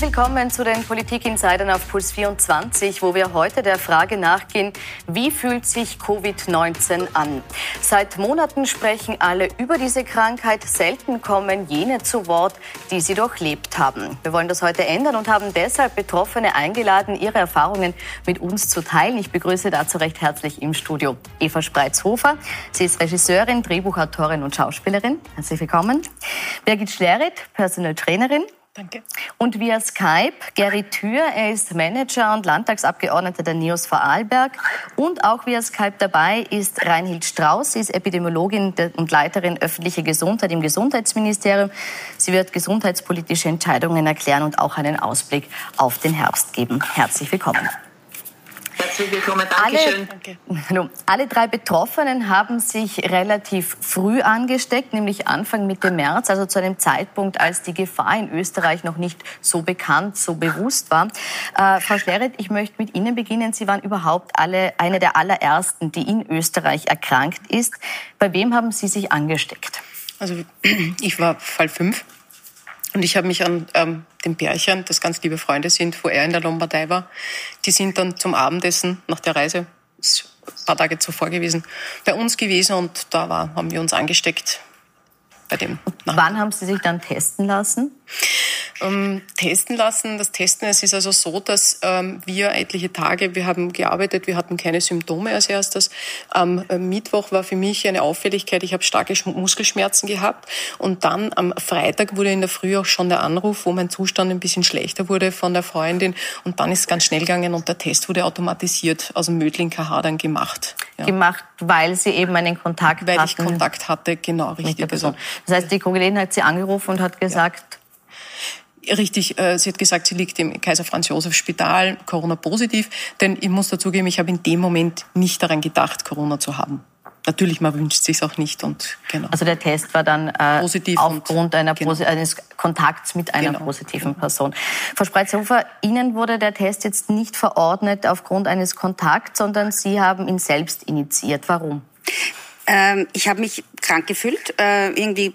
Herzlich willkommen zu den Politik-Insidern auf Puls 24, wo wir heute der Frage nachgehen, wie fühlt sich Covid-19 an? Seit Monaten sprechen alle über diese Krankheit, selten kommen jene zu Wort, die sie durchlebt haben. Wir wollen das heute ändern und haben deshalb Betroffene eingeladen, ihre Erfahrungen mit uns zu teilen. Ich begrüße dazu recht herzlich im Studio Eva Spreitz-Hofer. Sie ist Regisseurin, Drehbuchautorin und Schauspielerin. Herzlich willkommen. Birgit Schlerit, Personal Trainerin. Danke. Und via Skype Gary Thür, er ist Manager und Landtagsabgeordneter der NIOS Vorarlberg. Und auch via Skype dabei ist Reinhild Strauß, sie ist Epidemiologin und Leiterin öffentliche Gesundheit im Gesundheitsministerium. Sie wird gesundheitspolitische Entscheidungen erklären und auch einen Ausblick auf den Herbst geben. Herzlich willkommen. Herzlich willkommen, Dankeschön. Alle, alle drei Betroffenen haben sich relativ früh angesteckt, nämlich Anfang Mitte März, also zu einem Zeitpunkt, als die Gefahr in Österreich noch nicht so bekannt, so bewusst war. Äh, Frau Schleret, ich möchte mit Ihnen beginnen. Sie waren überhaupt alle eine der allerersten, die in Österreich erkrankt ist. Bei wem haben Sie sich angesteckt? Also ich war Fall 5 und ich habe mich an ähm, den Pärchen, das ganz liebe Freunde sind, wo er in der Lombardei war, die sind dann zum Abendessen nach der Reise, ein paar Tage zuvor gewesen, bei uns gewesen und da war, haben wir uns angesteckt bei dem. Wann haben Sie sich dann testen lassen? Ähm, testen lassen. Das Testen, es ist also so, dass ähm, wir etliche Tage, wir haben gearbeitet, wir hatten keine Symptome als erstes. Am äh, Mittwoch war für mich eine Auffälligkeit, ich habe starke Muskelschmerzen gehabt und dann am Freitag wurde in der Früh auch schon der Anruf, wo mein Zustand ein bisschen schlechter wurde von der Freundin und dann ist es ganz schnell gegangen und der Test wurde automatisiert aus dem Mödling KH dann gemacht. Ja. Gemacht, weil Sie eben einen Kontakt weil hatten. Weil ich Kontakt hatte, genau, richtig. Also, das heißt, die Kollegin hat Sie angerufen und hat gesagt, ja Richtig, äh, sie hat gesagt, sie liegt im Kaiser Franz Josef Spital, Corona positiv. Denn ich muss dazugeben, ich habe in dem Moment nicht daran gedacht, Corona zu haben. Natürlich, man wünscht sich auch nicht und genau. Also der Test war dann äh, Positiv aufgrund einer, genau. eines Kontakts mit einer genau. positiven Person. Frau Spreizhofer, Ihnen wurde der Test jetzt nicht verordnet aufgrund eines Kontakts, sondern Sie haben ihn selbst initiiert. Warum? Ähm, ich habe mich krank gefühlt. Äh, irgendwie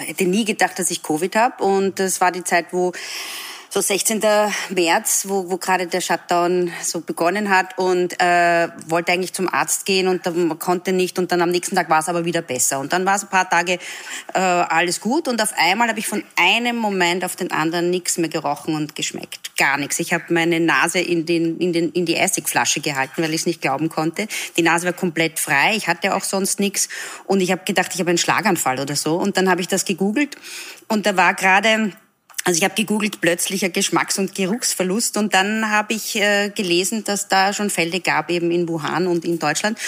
hätte nie gedacht, dass ich Covid habe. Und das war die Zeit, wo so 16. März, wo, wo gerade der Shutdown so begonnen hat und äh, wollte eigentlich zum Arzt gehen und man konnte nicht und dann am nächsten Tag war es aber wieder besser und dann war es ein paar Tage äh, alles gut und auf einmal habe ich von einem Moment auf den anderen nichts mehr gerochen und geschmeckt, gar nichts. Ich habe meine Nase in, den, in, den, in die Essigflasche gehalten, weil ich es nicht glauben konnte. Die Nase war komplett frei, ich hatte auch sonst nichts und ich habe gedacht, ich habe einen Schlaganfall oder so und dann habe ich das gegoogelt und da war gerade also ich habe gegoogelt plötzlicher Geschmacks- und Geruchsverlust und dann habe ich äh, gelesen, dass da schon Fälle gab eben in Wuhan und in Deutschland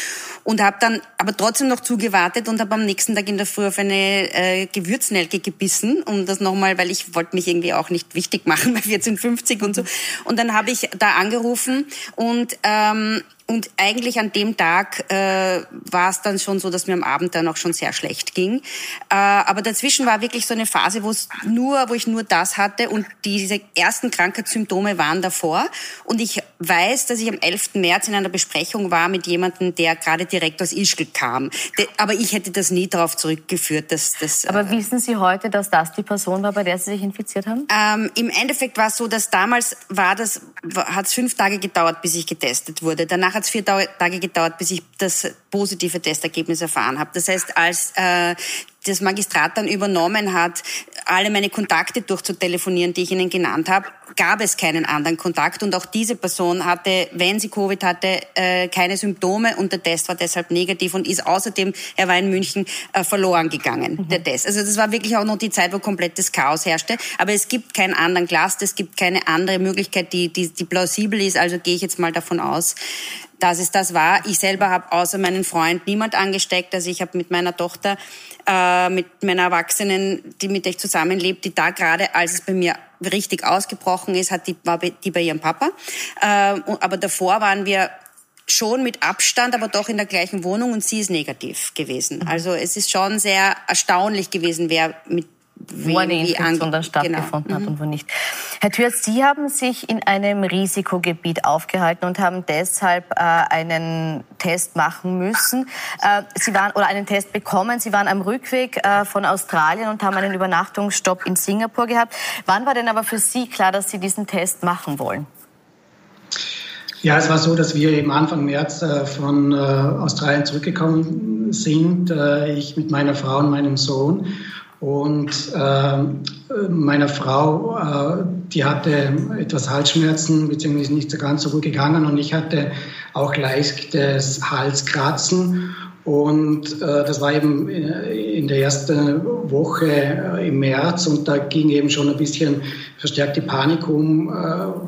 und habe dann aber trotzdem noch zugewartet und habe am nächsten Tag in der Früh auf eine äh, Gewürznelke gebissen, um das nochmal, weil ich wollte mich irgendwie auch nicht wichtig machen bei 1450 und so. Und dann habe ich da angerufen und ähm, und eigentlich an dem Tag äh, war es dann schon so, dass mir am Abend dann auch schon sehr schlecht ging. Äh, aber dazwischen war wirklich so eine Phase, wo es nur, wo ich nur das hatte und diese ersten Krankheitssymptome waren davor. Und ich weiß, dass ich am 11. März in einer Besprechung war mit jemandem, der gerade direkt aus Ischgl kam. De, aber ich hätte das nie darauf zurückgeführt, dass das. Aber äh, wissen Sie heute, dass das die Person war, bei der Sie sich infiziert haben? Ähm, Im Endeffekt war es so, dass damals war das, hat es fünf Tage gedauert, bis ich getestet wurde. Danach hat es vier Tage gedauert, bis ich das positive Testergebnis erfahren habe. Das heißt, als äh, das Magistrat dann übernommen hat, alle meine Kontakte durchzutelefonieren, die ich Ihnen genannt habe, gab es keinen anderen Kontakt. Und auch diese Person hatte, wenn sie Covid hatte, äh, keine Symptome und der Test war deshalb negativ und ist außerdem, er war in München, äh, verloren gegangen, mhm. der Test. Also das war wirklich auch noch die Zeit, wo komplettes Chaos herrschte. Aber es gibt keinen anderen Cluster, es gibt keine andere Möglichkeit, die, die, die plausibel ist. Also gehe ich jetzt mal davon aus, dass es das war. Ich selber habe außer meinen Freund niemand angesteckt. Also ich habe mit meiner Tochter, äh, mit meiner Erwachsenen, die mit der ich zusammenlebt, die da gerade, als es bei mir richtig ausgebrochen ist, hat die, war die bei ihrem Papa. Äh, aber davor waren wir schon mit Abstand, aber doch in der gleichen Wohnung und sie ist negativ gewesen. Mhm. Also es ist schon sehr erstaunlich gewesen, wer mit wo eine Infektion dann stattgefunden genau. hat mhm. und wo nicht. Herr Thürz, Sie haben sich in einem Risikogebiet aufgehalten und haben deshalb äh, einen Test machen müssen. Äh, Sie waren oder einen Test bekommen. Sie waren am Rückweg äh, von Australien und haben einen Übernachtungsstopp in Singapur gehabt. Wann war denn aber für Sie klar, dass Sie diesen Test machen wollen? Ja, es war so, dass wir eben Anfang März äh, von äh, Australien zurückgekommen sind. Äh, ich mit meiner Frau und meinem Sohn. Und äh, meiner Frau, äh, die hatte etwas Halsschmerzen, beziehungsweise nicht so ganz so gut gegangen. Und ich hatte auch leichtes Halskratzen. Und äh, das war eben äh, in der ersten Woche äh, im März und da ging eben schon ein bisschen verstärkte Panik um, äh,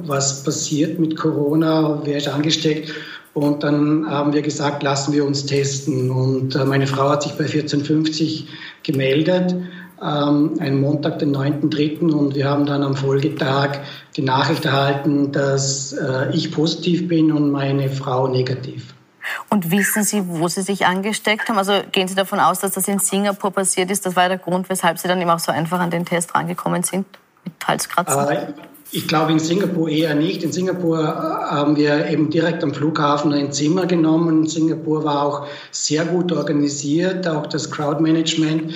was passiert mit Corona, wer ist angesteckt. Und dann haben wir gesagt, lassen wir uns testen. Und meine Frau hat sich bei 1450 gemeldet, ähm, einen Montag, den 9.3. Und wir haben dann am Folgetag die Nachricht erhalten, dass äh, ich positiv bin und meine Frau negativ. Und wissen Sie, wo Sie sich angesteckt haben? Also gehen Sie davon aus, dass das in Singapur passiert ist? Das war der Grund, weshalb Sie dann eben auch so einfach an den Test rangekommen sind mit Halskratzen? Äh, ich glaube in Singapur eher nicht. In Singapur äh, haben wir eben direkt am Flughafen ein Zimmer genommen. Singapur war auch sehr gut organisiert, auch das Crowdmanagement.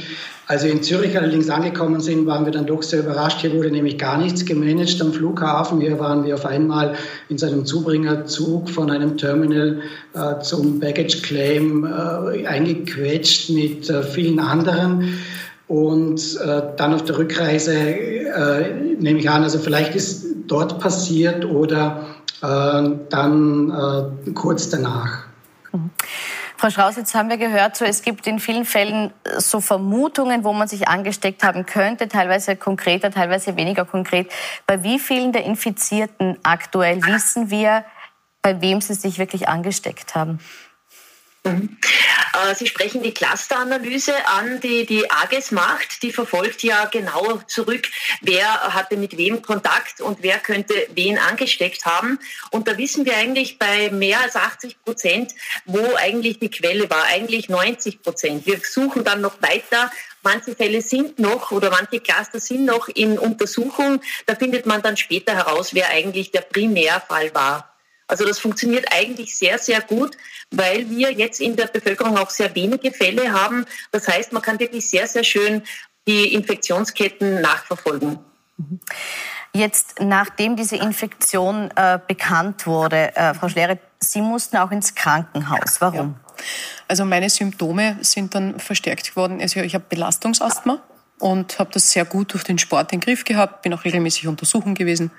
Als wir in Zürich allerdings angekommen sind, waren wir dann doch sehr überrascht. Hier wurde nämlich gar nichts gemanagt am Flughafen. Hier waren wir auf einmal in seinem Zubringerzug von einem Terminal äh, zum Baggage Claim äh, eingequetscht mit äh, vielen anderen. Und äh, dann auf der Rückreise äh, nehme ich an, also vielleicht ist dort passiert oder äh, dann kurz danach. Mhm. Frau Strauß, jetzt haben wir gehört, so, es gibt in vielen Fällen so Vermutungen, wo man sich angesteckt haben könnte, teilweise konkreter, teilweise weniger konkret. Bei wie vielen der Infizierten aktuell wissen wir, bei wem sie sich wirklich angesteckt haben? Mhm. Äh, Sie sprechen die Clusteranalyse an, die die AGES macht. Die verfolgt ja genau zurück, wer hatte mit wem Kontakt und wer könnte wen angesteckt haben. Und da wissen wir eigentlich bei mehr als 80 Prozent, wo eigentlich die Quelle war, eigentlich 90 Prozent. Wir suchen dann noch weiter Manche Fälle sind noch oder manche Cluster sind noch in Untersuchung. Da findet man dann später heraus, wer eigentlich der Primärfall war. Also das funktioniert eigentlich sehr, sehr gut, weil wir jetzt in der Bevölkerung auch sehr wenige Fälle haben. Das heißt, man kann wirklich sehr, sehr schön die Infektionsketten nachverfolgen. Jetzt, nachdem diese Infektion äh, bekannt wurde, äh, Frau Schlere, Sie mussten auch ins Krankenhaus. Warum? Ja. Also meine Symptome sind dann verstärkt geworden. Also ich habe Belastungsasthma und habe das sehr gut durch den Sport in den Griff gehabt, bin auch regelmäßig untersuchen gewesen.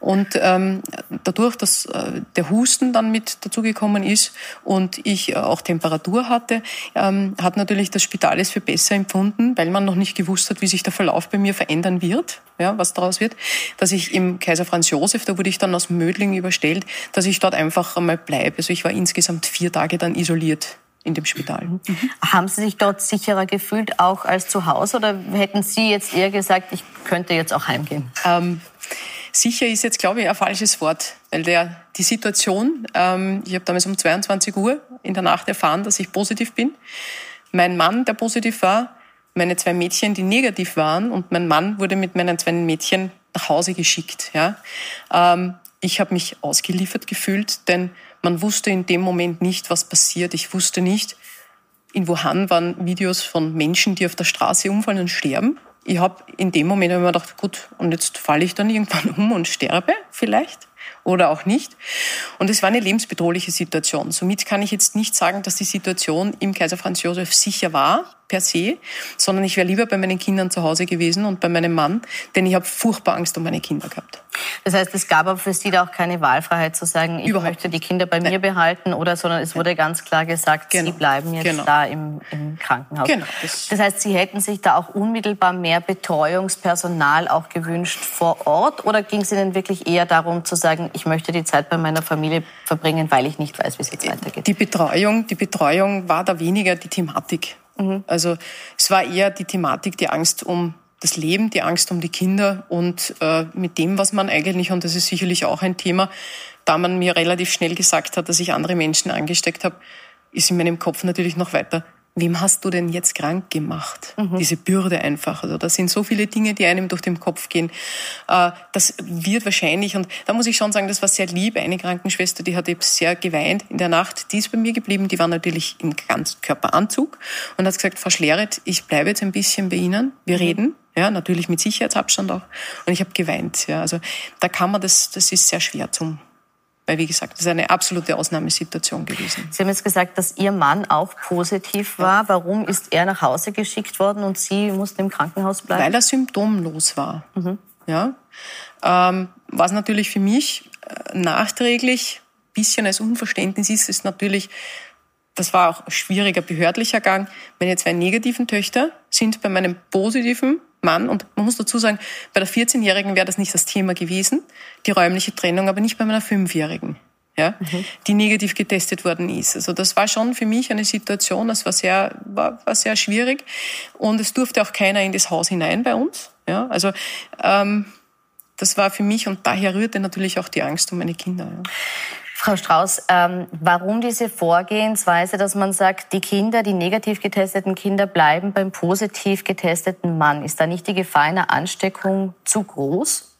Und ähm, dadurch, dass äh, der Husten dann mit dazugekommen ist und ich äh, auch Temperatur hatte, ähm, hat natürlich das Spital es für besser empfunden, weil man noch nicht gewusst hat, wie sich der Verlauf bei mir verändern wird, ja, was daraus wird, dass ich im Kaiser Franz Josef, da wurde ich dann aus Mödling überstellt, dass ich dort einfach einmal bleibe. Also ich war insgesamt vier Tage dann isoliert in dem Spital. Mhm. Haben Sie sich dort sicherer gefühlt, auch als zu Hause? Oder hätten Sie jetzt eher gesagt, ich könnte jetzt auch heimgehen? Ähm, sicher ist jetzt, glaube ich, ein falsches Wort. Weil der, die Situation, ähm, ich habe damals um 22 Uhr in der Nacht erfahren, dass ich positiv bin. Mein Mann, der positiv war, meine zwei Mädchen, die negativ waren und mein Mann wurde mit meinen zwei Mädchen nach Hause geschickt. Ja. Ähm, ich habe mich ausgeliefert gefühlt, denn man wusste in dem Moment nicht, was passiert. Ich wusste nicht, in Wuhan waren Videos von Menschen, die auf der Straße umfallen und sterben. Ich habe in dem Moment mir gedacht, gut, und jetzt falle ich dann irgendwann um und sterbe vielleicht oder auch nicht. Und es war eine lebensbedrohliche Situation. Somit kann ich jetzt nicht sagen, dass die Situation im Kaiser Franz Josef sicher war per se, sondern ich wäre lieber bei meinen Kindern zu Hause gewesen und bei meinem Mann, denn ich habe furchtbar Angst um meine Kinder gehabt. Das heißt, es gab aber für Sie da auch keine Wahlfreiheit zu sagen, ich Überhaupt möchte die Kinder bei Nein. mir behalten oder, sondern es wurde ganz klar gesagt, genau. Sie bleiben jetzt genau. da im, im, Krankenhaus. Genau. Das, das heißt, Sie hätten sich da auch unmittelbar mehr Betreuungspersonal auch gewünscht vor Ort oder ging es Ihnen wirklich eher darum zu sagen, ich möchte die Zeit bei meiner Familie verbringen, weil ich nicht weiß, wie es jetzt weitergeht? Die Betreuung, die Betreuung war da weniger die Thematik. Mhm. Also es war eher die Thematik, die Angst um das Leben, die Angst um die Kinder und äh, mit dem, was man eigentlich, und das ist sicherlich auch ein Thema, da man mir relativ schnell gesagt hat, dass ich andere Menschen angesteckt habe, ist in meinem Kopf natürlich noch weiter, wem hast du denn jetzt krank gemacht? Mhm. Diese Bürde einfach. Also das sind so viele Dinge, die einem durch den Kopf gehen. Äh, das wird wahrscheinlich, und da muss ich schon sagen, das war sehr lieb. Eine Krankenschwester, die hat eben sehr geweint in der Nacht, die ist bei mir geblieben, die war natürlich im Ganzkörperanzug und hat gesagt, Frau Schleret, ich bleibe jetzt ein bisschen bei Ihnen, wir mhm. reden. Ja, natürlich mit Sicherheitsabstand auch. Und ich habe geweint. Ja, also da kann man das, das ist sehr schwer zum weil, wie gesagt, das ist eine absolute Ausnahmesituation gewesen. Sie haben jetzt gesagt, dass Ihr Mann auch positiv war. Warum ist er nach Hause geschickt worden und Sie mussten im Krankenhaus bleiben? Weil er symptomlos war. Mhm. Ja. Ähm, was natürlich für mich äh, nachträglich bisschen als Unverständnis ist, ist natürlich, das war auch ein schwieriger behördlicher Gang. Meine zwei negativen Töchter sind bei meinem positiven Mann. Und man muss dazu sagen, bei der 14-Jährigen wäre das nicht das Thema gewesen, die räumliche Trennung, aber nicht bei meiner 5-Jährigen. Ja, mhm. die negativ getestet worden ist. Also das war schon für mich eine Situation, das war sehr, war, war sehr schwierig und es durfte auch keiner in das Haus hinein bei uns. Ja, also ähm, das war für mich und daher rührte natürlich auch die Angst um meine Kinder. Ja. Frau Strauß, ähm, warum diese Vorgehensweise, dass man sagt, die Kinder, die negativ getesteten Kinder bleiben beim positiv getesteten Mann? Ist da nicht die Gefahr einer Ansteckung zu groß?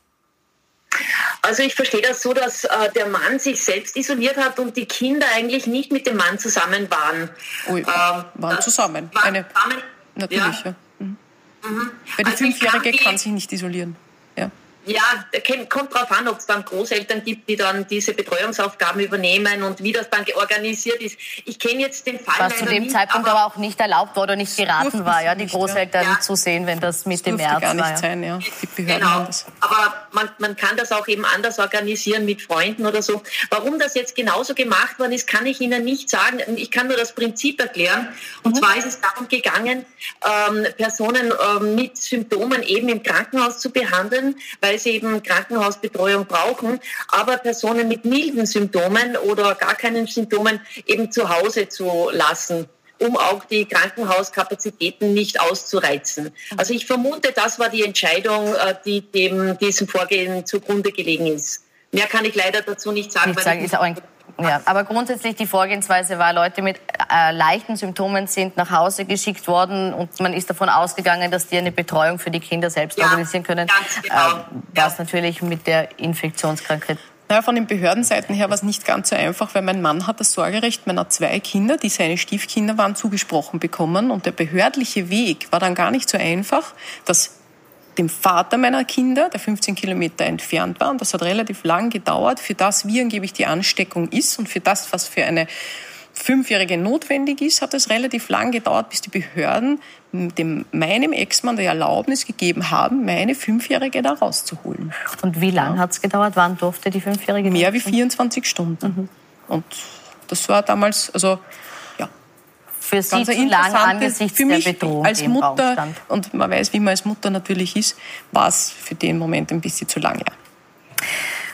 Also ich verstehe das so, dass äh, der Mann sich selbst isoliert hat und die Kinder eigentlich nicht mit dem Mann zusammen waren. Ui, ähm, waren zusammen. War, Eine, zusammen, natürlich, ja. ja. Mhm. Mhm. Weil die also Fünfjährige kann, kann sich nicht isolieren. Ja, kommt darauf an, ob es dann Großeltern gibt, die dann diese Betreuungsaufgaben übernehmen und wie das dann organisiert ist. Ich kenne jetzt den Fall. Was zu dem nicht, Zeitpunkt aber, auch nicht erlaubt wurde, nicht geraten war, ja, die Großeltern ja. zu sehen, wenn das Mitte das März gar nicht war. Sein, ja. Die genau. Aber man, man kann das auch eben anders organisieren mit Freunden oder so. Warum das jetzt genauso gemacht worden ist, kann ich Ihnen nicht sagen. Ich kann nur das Prinzip erklären. Und mhm. zwar ist es darum gegangen, ähm, Personen ähm, mit Symptomen eben im Krankenhaus zu behandeln, weil weil sie eben Krankenhausbetreuung brauchen, aber Personen mit milden Symptomen oder gar keinen Symptomen eben zu Hause zu lassen um auch die Krankenhauskapazitäten nicht auszureizen. Also ich vermute, das war die Entscheidung, äh, die dem diesem Vorgehen zugrunde gelegen ist. Mehr kann ich leider dazu nicht sagen. Nicht sagen ist auch ein ja, aber grundsätzlich die Vorgehensweise war, Leute mit äh, leichten Symptomen sind nach Hause geschickt worden und man ist davon ausgegangen, dass die eine Betreuung für die Kinder selbst ja, organisieren können, genau. äh, was ja. natürlich mit der Infektionskrankheit naja, von den Behördenseiten her war es nicht ganz so einfach, weil mein Mann hat das Sorgerecht meiner zwei Kinder, die seine Stiefkinder waren, zugesprochen bekommen. Und der behördliche Weg war dann gar nicht so einfach, dass dem Vater meiner Kinder, der 15 Kilometer entfernt war. Und das hat relativ lang gedauert für das, wie angeblich die Ansteckung ist und für das, was für eine Fünfjährige notwendig ist, hat es relativ lang gedauert, bis die Behörden dem, meinem Ex-Mann die Erlaubnis gegeben haben, meine Fünfjährige da rauszuholen. Und wie lange ja. hat es gedauert? Wann durfte die Fünfjährige? Mehr wie 24 Stunden. Mhm. Und das war damals, also für Sie zu lange angesichts für mich der Bedrohung als Mutter und man weiß, wie man als Mutter natürlich ist, war es für den Moment ein bisschen zu lange.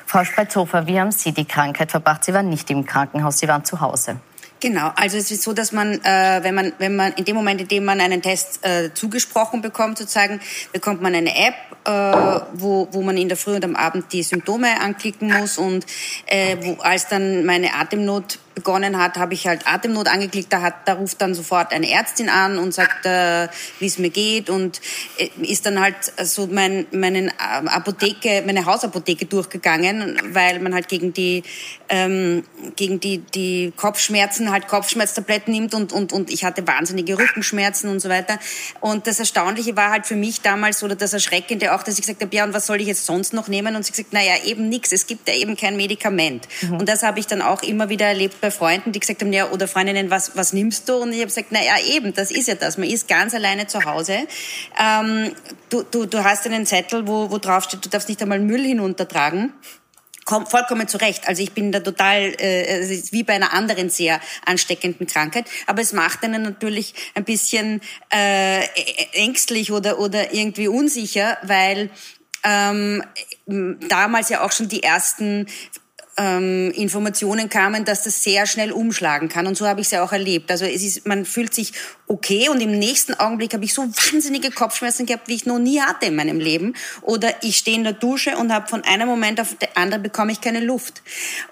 Frau Spreizhofer, wie haben Sie die Krankheit verbracht? Sie waren nicht im Krankenhaus, Sie waren zu Hause. Genau, also es ist so, dass man, äh, wenn man, wenn man in dem Moment, in dem man einen Test äh, zugesprochen bekommt, sozusagen, bekommt man eine App, äh, wo, wo man in der Früh und am Abend die Symptome anklicken muss und äh, wo, als dann meine Atemnot begonnen hat, habe ich halt Atemnot angeklickt. Da, hat, da ruft dann sofort eine Ärztin an und sagt, äh, wie es mir geht und äh, ist dann halt so mein, meinen Apotheke, meine Hausapotheke durchgegangen, weil man halt gegen die ähm, gegen die die Kopfschmerzen halt Kopfschmerztabletten nimmt und und und ich hatte wahnsinnige Rückenschmerzen und so weiter. Und das Erstaunliche war halt für mich damals oder das Erschreckende auch, dass ich gesagt habe, ja und was soll ich jetzt sonst noch nehmen? Und sie gesagt, naja eben nichts. Es gibt ja eben kein Medikament. Mhm. Und das habe ich dann auch immer wieder erlebt bei Freunden, die gesagt haben, ja, oder Freundinnen, was, was nimmst du? Und ich habe gesagt, na ja, eben, das ist ja das. Man ist ganz alleine zu Hause. Ähm, du, du, du hast einen Zettel, wo, wo drauf steht, du darfst nicht einmal Müll hinuntertragen vollkommen zu Recht. Also ich bin da total, äh, wie bei einer anderen sehr ansteckenden Krankheit. Aber es macht einen natürlich ein bisschen äh, ängstlich oder, oder irgendwie unsicher, weil ähm, damals ja auch schon die ersten ähm, Informationen kamen, dass das sehr schnell umschlagen kann. Und so habe ich es ja auch erlebt. Also es ist, man fühlt sich okay und im nächsten Augenblick habe ich so wahnsinnige Kopfschmerzen gehabt, wie ich noch nie hatte in meinem Leben. Oder ich stehe in der Dusche und habe von einem Moment auf den anderen bekomme ich keine Luft.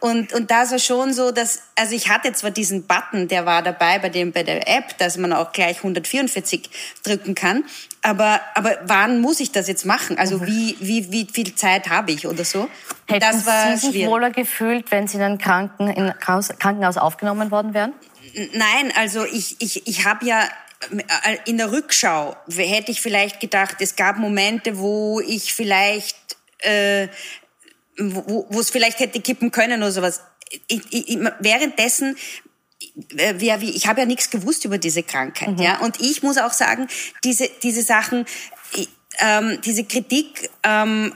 Und, und das war schon so, dass, also ich hatte zwar diesen Button, der war dabei bei, dem, bei der App, dass man auch gleich 144 drücken kann, aber, aber wann muss ich das jetzt machen? Also mhm. wie, wie, wie viel Zeit habe ich oder so? Hätten das war Sie sich schwierig. wohler gefühlt, wenn Sie in ein Kranken, in Krankenhaus aufgenommen worden wären? Nein, also ich, ich, ich habe ja äh, in der Rückschau hätte ich vielleicht gedacht, es gab Momente, wo ich vielleicht, äh, wo, wo es vielleicht hätte kippen können oder sowas. Ich, ich, währenddessen ja, äh, wie, ich habe ja nichts gewusst über diese Krankheit, mhm. ja. Und ich muss auch sagen, diese diese Sachen, ähm, diese Kritik ähm,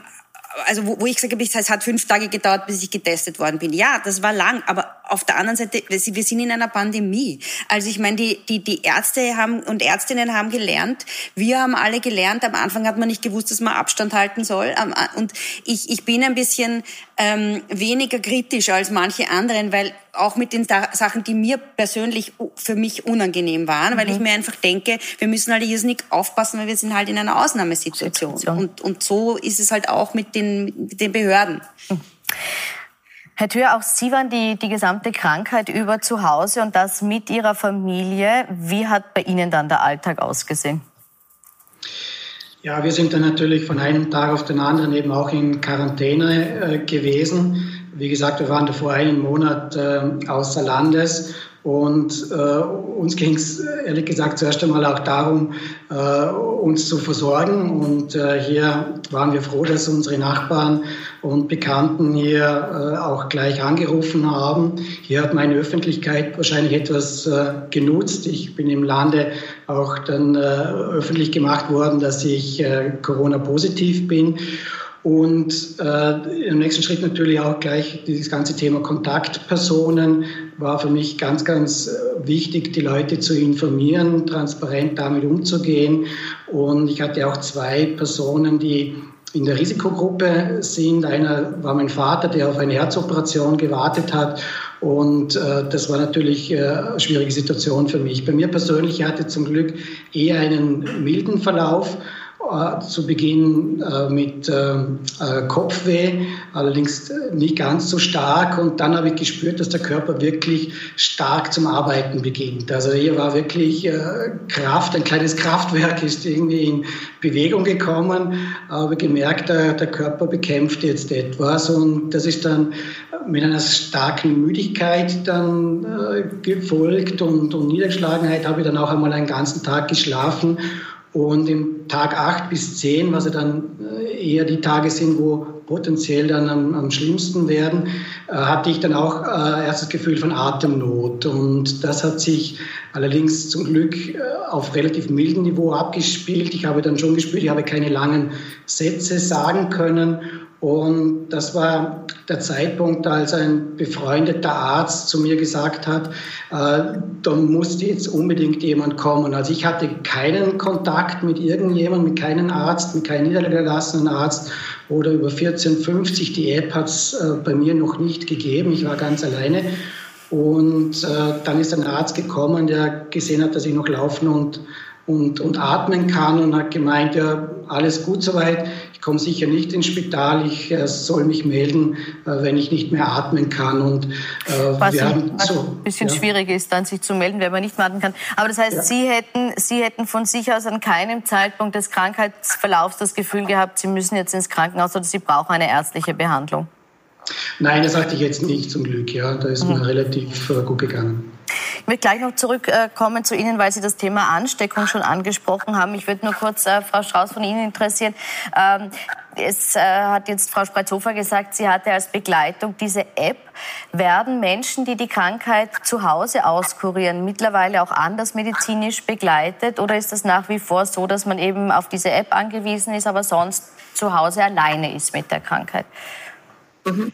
also wo, wo ich gesagt habe, es hat fünf Tage gedauert, bis ich getestet worden bin. Ja, das war lang, aber auf der anderen Seite, wir sind in einer Pandemie. Also ich meine, die, die, die Ärzte haben und Ärztinnen haben gelernt, wir haben alle gelernt, am Anfang hat man nicht gewusst, dass man Abstand halten soll. Und ich, ich bin ein bisschen ähm, weniger kritisch als manche anderen, weil auch mit den Sachen, die mir persönlich für mich unangenehm waren, mhm. weil ich mhm. mir einfach denke, wir müssen halt irrsinnig aufpassen, weil wir sind halt in einer Ausnahmesituation. Und, und so ist es halt auch mit den, mit den Behörden. Mhm. Herr Thür, auch Sie waren die, die gesamte Krankheit über zu Hause und das mit Ihrer Familie. Wie hat bei Ihnen dann der Alltag ausgesehen? Ja, wir sind dann natürlich von einem Tag auf den anderen eben auch in Quarantäne äh, gewesen. Wie gesagt, wir waren davor einen Monat äh, außer Landes und äh, uns ging es ehrlich gesagt zuerst einmal auch darum, äh, uns zu versorgen. Und äh, hier waren wir froh, dass unsere Nachbarn und Bekannten hier äh, auch gleich angerufen haben. Hier hat meine Öffentlichkeit wahrscheinlich etwas äh, genutzt. Ich bin im Lande auch dann äh, öffentlich gemacht worden, dass ich äh, Corona-positiv bin. Und äh, im nächsten Schritt natürlich auch gleich dieses ganze Thema Kontaktpersonen war für mich ganz, ganz äh, wichtig, die Leute zu informieren, transparent damit umzugehen. Und ich hatte auch zwei Personen, die in der Risikogruppe sind. Einer war mein Vater, der auf eine Herzoperation gewartet hat. Und äh, das war natürlich äh, eine schwierige Situation für mich. Bei mir persönlich hatte zum Glück eher einen milden Verlauf. Äh, zu Beginn äh, mit äh, Kopfweh, allerdings nicht ganz so stark. Und dann habe ich gespürt, dass der Körper wirklich stark zum Arbeiten beginnt. Also hier war wirklich Kraft, ein kleines Kraftwerk ist irgendwie in Bewegung gekommen, aber gemerkt, der, Körper bekämpft jetzt etwas. Und das ist dann mit einer starken Müdigkeit dann gefolgt und, und Niedergeschlagenheit habe ich dann auch einmal einen ganzen Tag geschlafen und im Tag 8 bis 10, was ja dann äh, eher die Tage sind, wo potenziell dann am, am schlimmsten werden, äh, hatte ich dann auch äh, das Gefühl von Atemnot. Und das hat sich allerdings zum Glück äh, auf relativ mildem Niveau abgespielt. Ich habe dann schon gespürt, ich habe keine langen Sätze sagen können und das war der Zeitpunkt, als ein befreundeter Arzt zu mir gesagt hat, äh, da muss jetzt unbedingt jemand kommen. Also ich hatte keinen Kontakt mit irgendjemandem, mit keinem Arzt, mit keinem niedergelassenen Arzt oder über 1450. Die App hat es äh, bei mir noch nicht gegeben. Ich war ganz alleine. Und äh, dann ist ein Arzt gekommen, der gesehen hat, dass ich noch laufen und und, und atmen kann und hat gemeint, ja, alles gut soweit, ich komme sicher nicht ins Spital, ich äh, soll mich melden, äh, wenn ich nicht mehr atmen kann. Und, äh, was, wir haben was so, ein bisschen ja. schwierig ist, dann sich zu melden, wenn man nicht mehr atmen kann. Aber das heißt, ja. Sie, hätten, Sie hätten von sich aus an keinem Zeitpunkt des Krankheitsverlaufs das Gefühl gehabt, Sie müssen jetzt ins Krankenhaus oder Sie brauchen eine ärztliche Behandlung? Nein, das hatte ich jetzt nicht zum Glück. Ja, da ist mhm. mir relativ äh, gut gegangen. Ich möchte gleich noch zurückkommen zu Ihnen, weil Sie das Thema Ansteckung schon angesprochen haben. Ich würde nur kurz, äh, Frau Strauß, von Ihnen interessieren. Ähm, es äh, hat jetzt Frau Spreizhofer gesagt, sie hatte als Begleitung diese App. Werden Menschen, die die Krankheit zu Hause auskurieren, mittlerweile auch anders medizinisch begleitet? Oder ist das nach wie vor so, dass man eben auf diese App angewiesen ist, aber sonst zu Hause alleine ist mit der Krankheit? Mhm.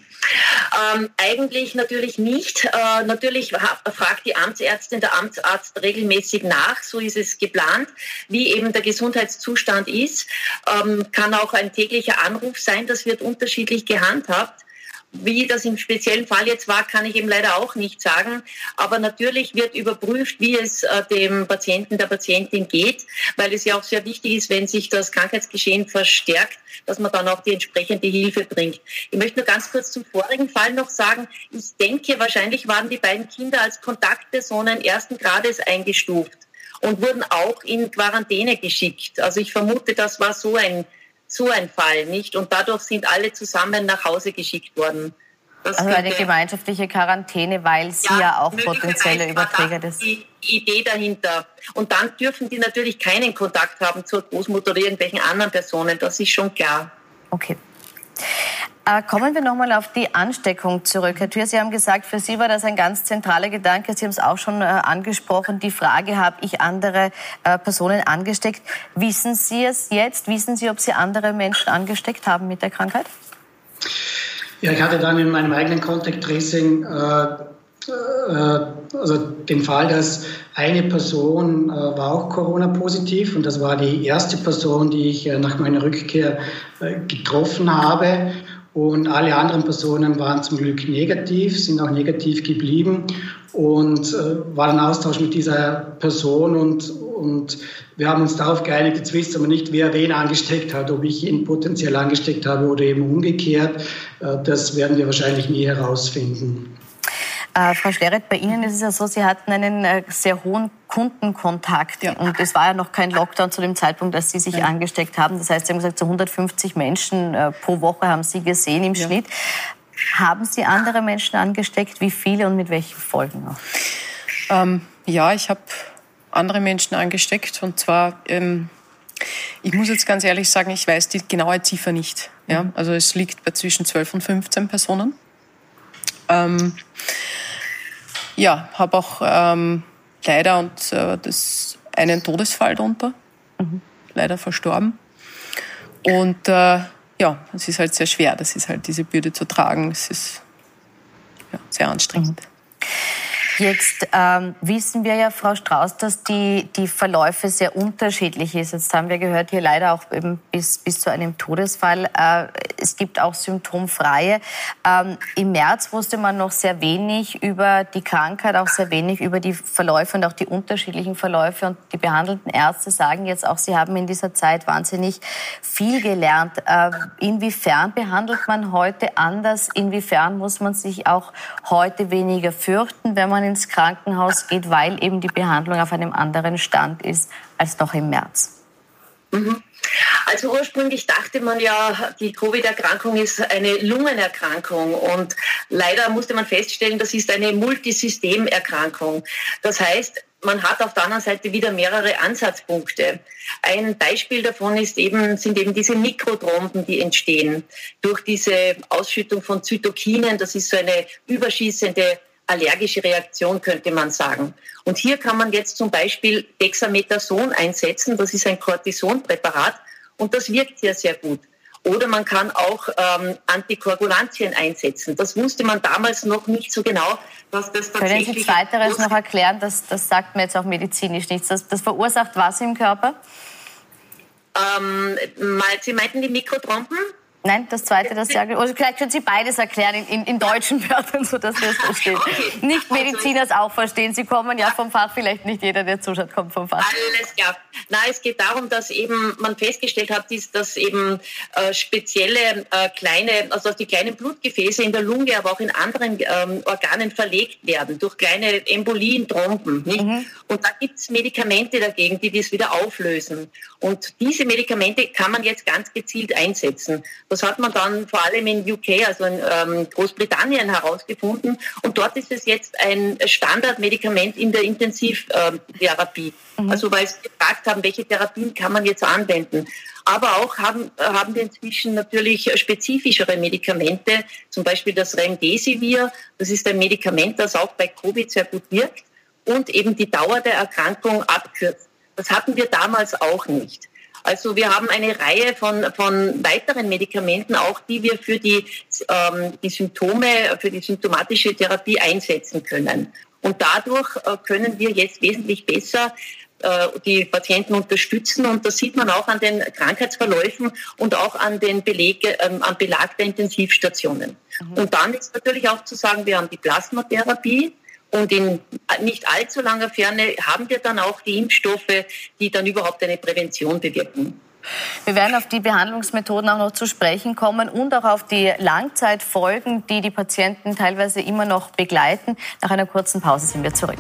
Ähm, eigentlich natürlich nicht. Äh, natürlich fragt die Amtsärztin, der Amtsarzt regelmäßig nach, so ist es geplant, wie eben der Gesundheitszustand ist. Ähm, kann auch ein täglicher Anruf sein, das wird unterschiedlich gehandhabt. Wie das im speziellen Fall jetzt war, kann ich eben leider auch nicht sagen. Aber natürlich wird überprüft, wie es äh, dem Patienten, der Patientin geht, weil es ja auch sehr wichtig ist, wenn sich das Krankheitsgeschehen verstärkt, dass man dann auch die entsprechende Hilfe bringt. Ich möchte nur ganz kurz zum vorigen Fall noch sagen, ich denke, wahrscheinlich waren die beiden Kinder als Kontaktpersonen ersten Grades eingestuft und wurden auch in Quarantäne geschickt. Also ich vermute, das war so ein so ein Fall, nicht? Und dadurch sind alle zusammen nach Hause geschickt worden. Das also eine gemeinschaftliche Quarantäne, weil sie ja, ja auch potenzielle Überträger des. Die Idee dahinter. Und dann dürfen die natürlich keinen Kontakt haben zur Großmutter oder irgendwelchen anderen Personen. Das ist schon klar. Okay. Äh, kommen wir nochmal auf die Ansteckung zurück. Herr Thür, Sie haben gesagt, für Sie war das ein ganz zentraler Gedanke. Sie haben es auch schon äh, angesprochen. Die Frage, habe ich andere äh, Personen angesteckt? Wissen Sie es jetzt? Wissen Sie, ob Sie andere Menschen angesteckt haben mit der Krankheit? Ja, ich hatte dann in meinem eigenen Contact Tracing also den Fall, dass eine Person war auch Corona-positiv und das war die erste Person, die ich nach meiner Rückkehr getroffen habe. Und alle anderen Personen waren zum Glück negativ, sind auch negativ geblieben und äh, war ein Austausch mit dieser Person und, und wir haben uns darauf geeinigt, jetzt wissen wir nicht, wer wen angesteckt hat, ob ich ihn potenziell angesteckt habe oder eben umgekehrt. Äh, das werden wir wahrscheinlich nie herausfinden. Äh, Frau Schlereth, bei Ihnen ist es ja so, Sie hatten einen äh, sehr hohen Kundenkontakt. Ja. Und es war ja noch kein Lockdown zu dem Zeitpunkt, dass Sie sich ja. angesteckt haben. Das heißt, Sie haben gesagt, so 150 Menschen äh, pro Woche haben Sie gesehen im ja. Schnitt. Haben Sie andere Menschen angesteckt? Wie viele und mit welchen Folgen auch? Ähm, ja, ich habe andere Menschen angesteckt. Und zwar, ähm, ich muss jetzt ganz ehrlich sagen, ich weiß die genaue Ziffer nicht. Ja? Mhm. Also es liegt bei zwischen 12 und 15 Personen. Ähm, ja, habe auch ähm, leider und äh, das einen Todesfall drunter, mhm. leider verstorben. Und äh, ja, es ist halt sehr schwer, das ist halt diese Bürde zu tragen. Es ist ja, sehr anstrengend. Mhm. Jetzt ähm, wissen wir ja, Frau Strauß, dass die, die Verläufe sehr unterschiedlich ist. Jetzt haben wir gehört, hier leider auch eben bis, bis zu einem Todesfall. Äh, es gibt auch symptomfreie. Ähm, Im März wusste man noch sehr wenig über die Krankheit, auch sehr wenig über die Verläufe und auch die unterschiedlichen Verläufe. Und die behandelten Ärzte sagen jetzt auch, sie haben in dieser Zeit wahnsinnig viel gelernt. Äh, inwiefern behandelt man heute anders? Inwiefern muss man sich auch heute weniger fürchten, wenn man ins Krankenhaus geht, weil eben die Behandlung auf einem anderen Stand ist als noch im März? Mhm. Also ursprünglich dachte man ja, die Covid-Erkrankung ist eine Lungenerkrankung und leider musste man feststellen, das ist eine Multisystemerkrankung. Das heißt, man hat auf der anderen Seite wieder mehrere Ansatzpunkte. Ein Beispiel davon ist eben, sind eben diese Mikrothromben, die entstehen durch diese Ausschüttung von Zytokinen. Das ist so eine überschießende allergische Reaktion, könnte man sagen. Und hier kann man jetzt zum Beispiel Dexamethason einsetzen. Das ist ein Cortisonpräparat und das wirkt sehr, sehr gut. Oder man kann auch ähm, Antikoagulantien einsetzen. Das wusste man damals noch nicht so genau, dass das tatsächlich... Können Sie Zweiteres noch erklären? Das, das sagt mir jetzt auch medizinisch nichts. Das, das verursacht was im Körper? Ähm, Sie meinten die Mikrothromben? Nein, das zweite, das sagen. Also vielleicht können Sie beides erklären in, in, in deutschen Wörtern, sodass wir es verstehen. Okay. Nicht Mediziner es auch verstehen. Sie kommen ja vom Fach, vielleicht nicht jeder, der zuschaut, kommt vom Fach. Alles klar. Na, es geht darum, dass eben man festgestellt hat, dass eben äh, spezielle äh, kleine, also dass die kleinen Blutgefäße in der Lunge, aber auch in anderen ähm, Organen verlegt werden durch kleine Embolien, Trompen. Mhm. Und da gibt es Medikamente dagegen, die das wieder auflösen. Und diese Medikamente kann man jetzt ganz gezielt einsetzen. Das hat man dann vor allem in UK, also in ähm, Großbritannien herausgefunden. Und dort ist es jetzt ein Standardmedikament in der Intensivtherapie. Mhm. Also weil sie gefragt haben, welche Therapien kann man jetzt anwenden. Aber auch haben, haben wir inzwischen natürlich spezifischere Medikamente, zum Beispiel das Remdesivir. Das ist ein Medikament, das auch bei Covid sehr gut wirkt und eben die Dauer der Erkrankung abkürzt. Das hatten wir damals auch nicht. Also wir haben eine Reihe von, von weiteren Medikamenten, auch die wir für die, ähm, die Symptome, für die symptomatische Therapie einsetzen können. Und dadurch äh, können wir jetzt wesentlich besser äh, die Patienten unterstützen. Und das sieht man auch an den Krankheitsverläufen und auch an den Belege, ähm, am Belag der Intensivstationen. Mhm. Und dann ist natürlich auch zu sagen, wir haben die Plasmatherapie. Und in nicht allzu langer Ferne haben wir dann auch die Impfstoffe, die dann überhaupt eine Prävention bewirken. Wir werden auf die Behandlungsmethoden auch noch zu sprechen kommen und auch auf die Langzeitfolgen, die die Patienten teilweise immer noch begleiten. Nach einer kurzen Pause sind wir zurück.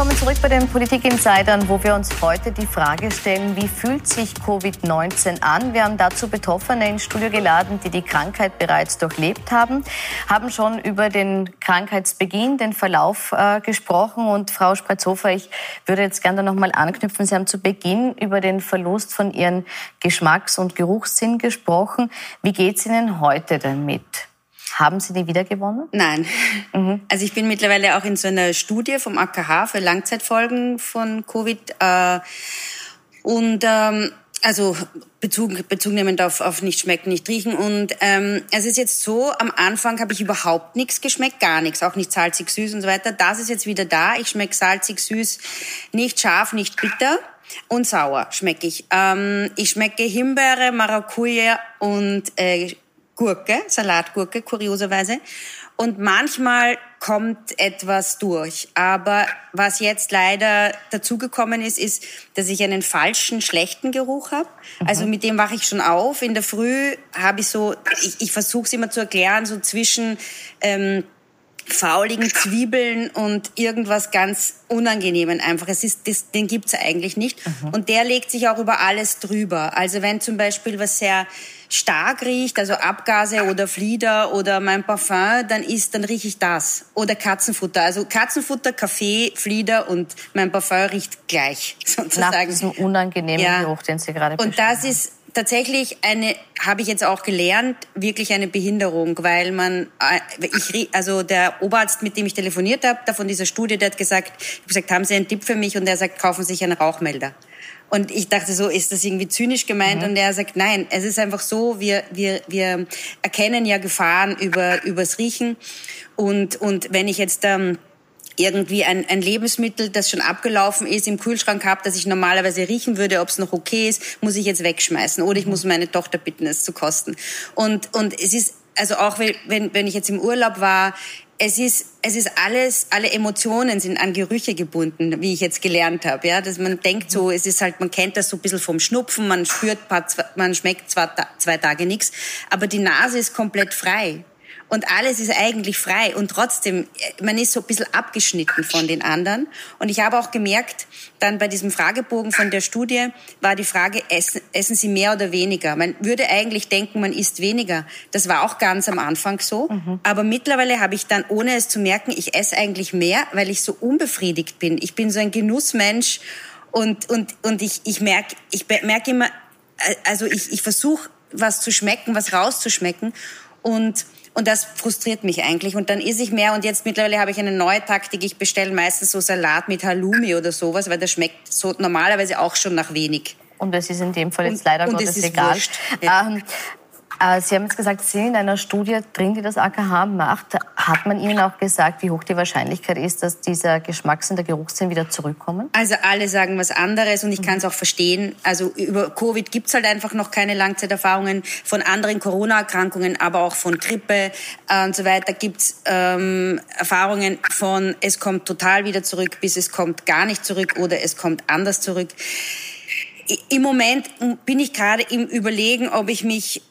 Willkommen zurück bei den Politik-Insidern, wo wir uns heute die Frage stellen, wie fühlt sich Covid-19 an? Wir haben dazu Betroffene ins Studio geladen, die die Krankheit bereits durchlebt haben, haben schon über den Krankheitsbeginn, den Verlauf äh, gesprochen. Und Frau Spreizhofer, ich würde jetzt gerne noch mal anknüpfen. Sie haben zu Beginn über den Verlust von Ihren Geschmacks- und Geruchssinn gesprochen. Wie geht es Ihnen heute damit? Haben Sie die wiedergewonnen? Nein. Mhm. Also ich bin mittlerweile auch in so einer Studie vom AKH für Langzeitfolgen von Covid. Äh, und ähm, also Bezug, Bezug nehmend auf, auf nicht schmecken, nicht riechen. Und ähm, es ist jetzt so, am Anfang habe ich überhaupt nichts geschmeckt, gar nichts, auch nicht salzig, süß und so weiter. Das ist jetzt wieder da. Ich schmecke salzig, süß, nicht scharf, nicht bitter. Und sauer schmecke ich. Ähm, ich schmecke Himbeere, Maracuja und äh, Gurke, Salatgurke, kurioserweise. Und manchmal kommt etwas durch. Aber was jetzt leider dazugekommen ist, ist, dass ich einen falschen, schlechten Geruch habe. Mhm. Also mit dem wache ich schon auf. In der Früh habe ich so, ich, ich versuche es immer zu erklären, so zwischen ähm, fauligen Zwiebeln und irgendwas ganz Unangenehmen einfach. Es ist, das, den gibt's eigentlich nicht. Mhm. Und der legt sich auch über alles drüber. Also wenn zum Beispiel was sehr stark riecht, also Abgase oder Flieder oder mein Parfum, dann ist, dann rieche ich das. Oder Katzenfutter. Also Katzenfutter, Kaffee, Flieder und mein Parfum riecht gleich, sozusagen. Nach diesem unangenehmen ja. Geruch, den Sie gerade Und das ist tatsächlich eine, habe ich jetzt auch gelernt, wirklich eine Behinderung, weil man, äh, ich, also der Oberarzt, mit dem ich telefoniert habe, da von dieser Studie, der hat gesagt, ich habe gesagt, haben Sie einen Tipp für mich? Und er sagt, kaufen Sie sich einen Rauchmelder. Und ich dachte so, ist das irgendwie zynisch gemeint? Mhm. Und er sagt, nein, es ist einfach so, wir, wir, wir erkennen ja Gefahren über, übers Riechen. Und, und wenn ich jetzt, ähm, irgendwie ein, ein Lebensmittel, das schon abgelaufen ist, im Kühlschrank habe, das ich normalerweise riechen würde, ob es noch okay ist, muss ich jetzt wegschmeißen oder ich muss meine Tochter bitten, es zu kosten. Und, und es ist, also auch wenn, wenn ich jetzt im Urlaub war, es ist, es ist alles, alle Emotionen sind an Gerüche gebunden, wie ich jetzt gelernt habe. Ja, dass man denkt so, es ist halt, man kennt das so ein bisschen vom Schnupfen, man spürt, man schmeckt zwar zwei Tage nichts, aber die Nase ist komplett frei und alles ist eigentlich frei und trotzdem, man ist so ein bisschen abgeschnitten von den anderen. Und ich habe auch gemerkt, dann bei diesem Fragebogen von der Studie war die Frage, essen, essen Sie mehr oder weniger? Man würde eigentlich denken, man isst weniger. Das war auch ganz am Anfang so. Mhm. Aber mittlerweile habe ich dann, ohne es zu merken, ich esse eigentlich mehr, weil ich so unbefriedigt bin. Ich bin so ein Genussmensch und, und, und ich, ich merke ich merke immer, äh, also ich, ich versuche was zu schmecken, was rauszuschmecken. Und und das frustriert mich eigentlich. Und dann esse ich mehr. Und jetzt mittlerweile habe ich eine neue Taktik. Ich bestelle meistens so Salat mit Halloumi oder sowas, weil das schmeckt so normalerweise auch schon nach wenig. Und das ist in dem Fall jetzt leider und, Gottes egal. Ja. Ähm, äh, Sie haben jetzt gesagt, Sie sind in einer Studie drin, die das AKH macht. Hat man Ihnen auch gesagt, wie hoch die Wahrscheinlichkeit ist, dass dieser Geschmacks- und der Geruchssinn wieder zurückkommen? Also alle sagen was anderes und ich kann es auch verstehen. Also über Covid gibt es halt einfach noch keine Langzeiterfahrungen. Von anderen Corona-Erkrankungen, aber auch von Grippe äh, und so weiter gibt es ähm, Erfahrungen von es kommt total wieder zurück, bis es kommt gar nicht zurück oder es kommt anders zurück. Im Moment bin ich gerade im Überlegen, ob ich mich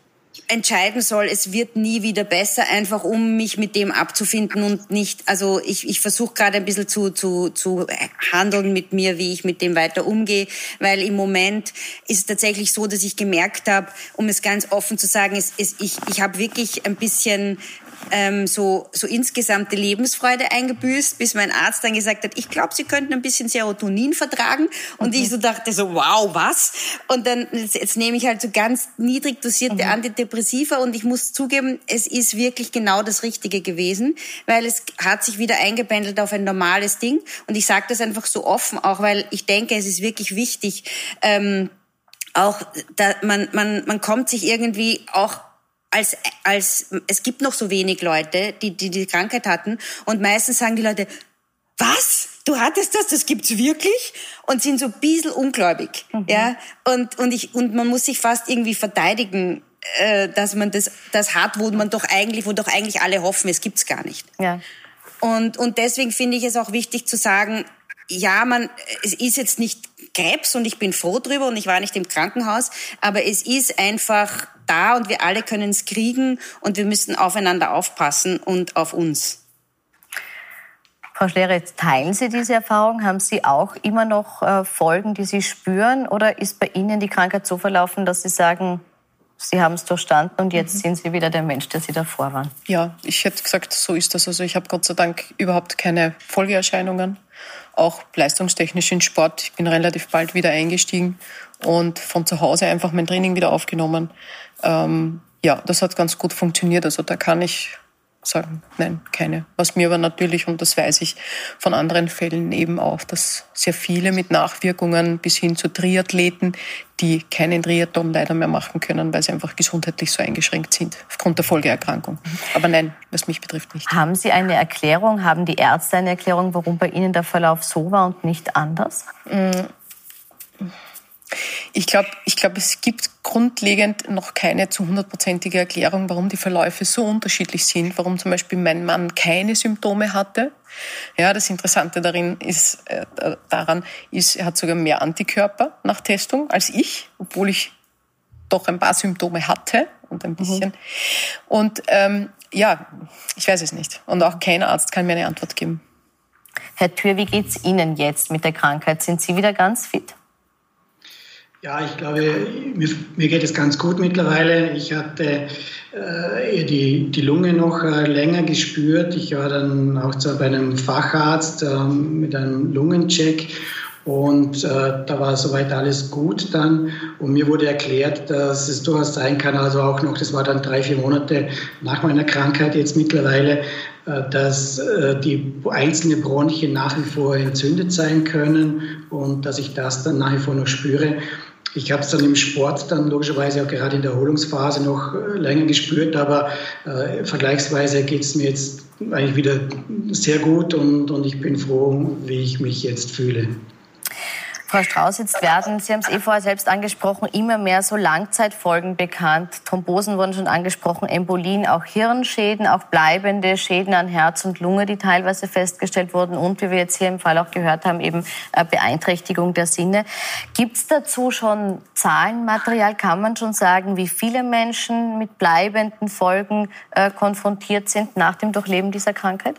entscheiden soll, es wird nie wieder besser, einfach um mich mit dem abzufinden und nicht, also ich, ich versuche gerade ein bisschen zu, zu, zu handeln mit mir, wie ich mit dem weiter umgehe, weil im Moment ist es tatsächlich so, dass ich gemerkt habe, um es ganz offen zu sagen, es, es, ich, ich habe wirklich ein bisschen ähm, so, so insgesamte Lebensfreude eingebüßt, bis mein Arzt dann gesagt hat, ich glaube, Sie könnten ein bisschen Serotonin vertragen. Und mhm. ich so dachte so, wow, was? Und dann, jetzt, jetzt nehme ich halt so ganz niedrig dosierte mhm. Antidepressiva und ich muss zugeben, es ist wirklich genau das Richtige gewesen, weil es hat sich wieder eingependelt auf ein normales Ding. Und ich sage das einfach so offen, auch weil ich denke, es ist wirklich wichtig, ähm, auch da, man, man, man kommt sich irgendwie auch als, als, es gibt noch so wenig Leute, die, die die Krankheit hatten und meistens sagen die Leute, was? Du hattest das? Das gibt's wirklich? Und sind so ein bisschen ungläubig, mhm. ja? Und, und ich, und man muss sich fast irgendwie verteidigen, äh, dass man das, das hat, wo man doch eigentlich, wo doch eigentlich alle hoffen, es gibt's gar nicht. Ja. Und, und deswegen finde ich es auch wichtig zu sagen, ja, man, es ist jetzt nicht Krebs und ich bin froh drüber und ich war nicht im Krankenhaus, aber es ist einfach da und wir alle können es kriegen und wir müssen aufeinander aufpassen und auf uns. Frau Schlere, teilen Sie diese Erfahrung? Haben Sie auch immer noch äh, Folgen, die Sie spüren? Oder ist bei Ihnen die Krankheit so verlaufen, dass Sie sagen, Sie haben es durchstanden und jetzt mhm. sind Sie wieder der Mensch, der Sie davor waren? Ja, ich hätte gesagt, so ist das. Also ich habe Gott sei Dank überhaupt keine Folgeerscheinungen auch leistungstechnisch in Sport. Ich bin relativ bald wieder eingestiegen und von zu Hause einfach mein Training wieder aufgenommen. Ähm, ja, das hat ganz gut funktioniert. Also da kann ich sagen, nein, keine. Was mir aber natürlich, und das weiß ich von anderen Fällen eben auch, dass sehr viele mit Nachwirkungen bis hin zu Triathleten, die keinen Triathlon leider mehr machen können, weil sie einfach gesundheitlich so eingeschränkt sind, aufgrund der Folgeerkrankung. Aber nein, was mich betrifft nicht. Haben Sie eine Erklärung, haben die Ärzte eine Erklärung, warum bei Ihnen der Verlauf so war und nicht anders? Mm, ich glaube, ich glaub, es gibt grundlegend noch keine zu hundertprozentige Erklärung, warum die Verläufe so unterschiedlich sind, warum zum Beispiel mein Mann keine Symptome hatte. Ja, das Interessante darin ist, äh, daran ist, er hat sogar mehr Antikörper nach Testung als ich, obwohl ich doch ein paar Symptome hatte und ein bisschen. Mhm. Und ähm, ja, ich weiß es nicht. Und auch kein Arzt kann mir eine Antwort geben. Herr Thür, wie geht's Ihnen jetzt mit der Krankheit? Sind Sie wieder ganz fit? Ja, ich glaube, mir, geht es ganz gut mittlerweile. Ich hatte äh, die, die Lunge noch äh, länger gespürt. Ich war dann auch zu, bei einem Facharzt äh, mit einem Lungencheck und äh, da war soweit alles gut dann. Und mir wurde erklärt, dass es durchaus sein kann, also auch noch, das war dann drei, vier Monate nach meiner Krankheit jetzt mittlerweile, äh, dass äh, die einzelnen Bronchien nach wie vor entzündet sein können und dass ich das dann nach wie vor noch spüre. Ich habe es dann im Sport dann logischerweise auch gerade in der Erholungsphase noch äh, länger gespürt, aber äh, vergleichsweise geht es mir jetzt eigentlich wieder sehr gut und, und ich bin froh, wie ich mich jetzt fühle. Frau Strauß, jetzt werden, Sie haben es eh vorher selbst angesprochen, immer mehr so Langzeitfolgen bekannt. Thrombosen wurden schon angesprochen, Embolien, auch Hirnschäden, auch bleibende Schäden an Herz und Lunge, die teilweise festgestellt wurden und, wie wir jetzt hier im Fall auch gehört haben, eben äh, Beeinträchtigung der Sinne. Gibt es dazu schon Zahlenmaterial? Kann man schon sagen, wie viele Menschen mit bleibenden Folgen äh, konfrontiert sind nach dem Durchleben dieser Krankheit?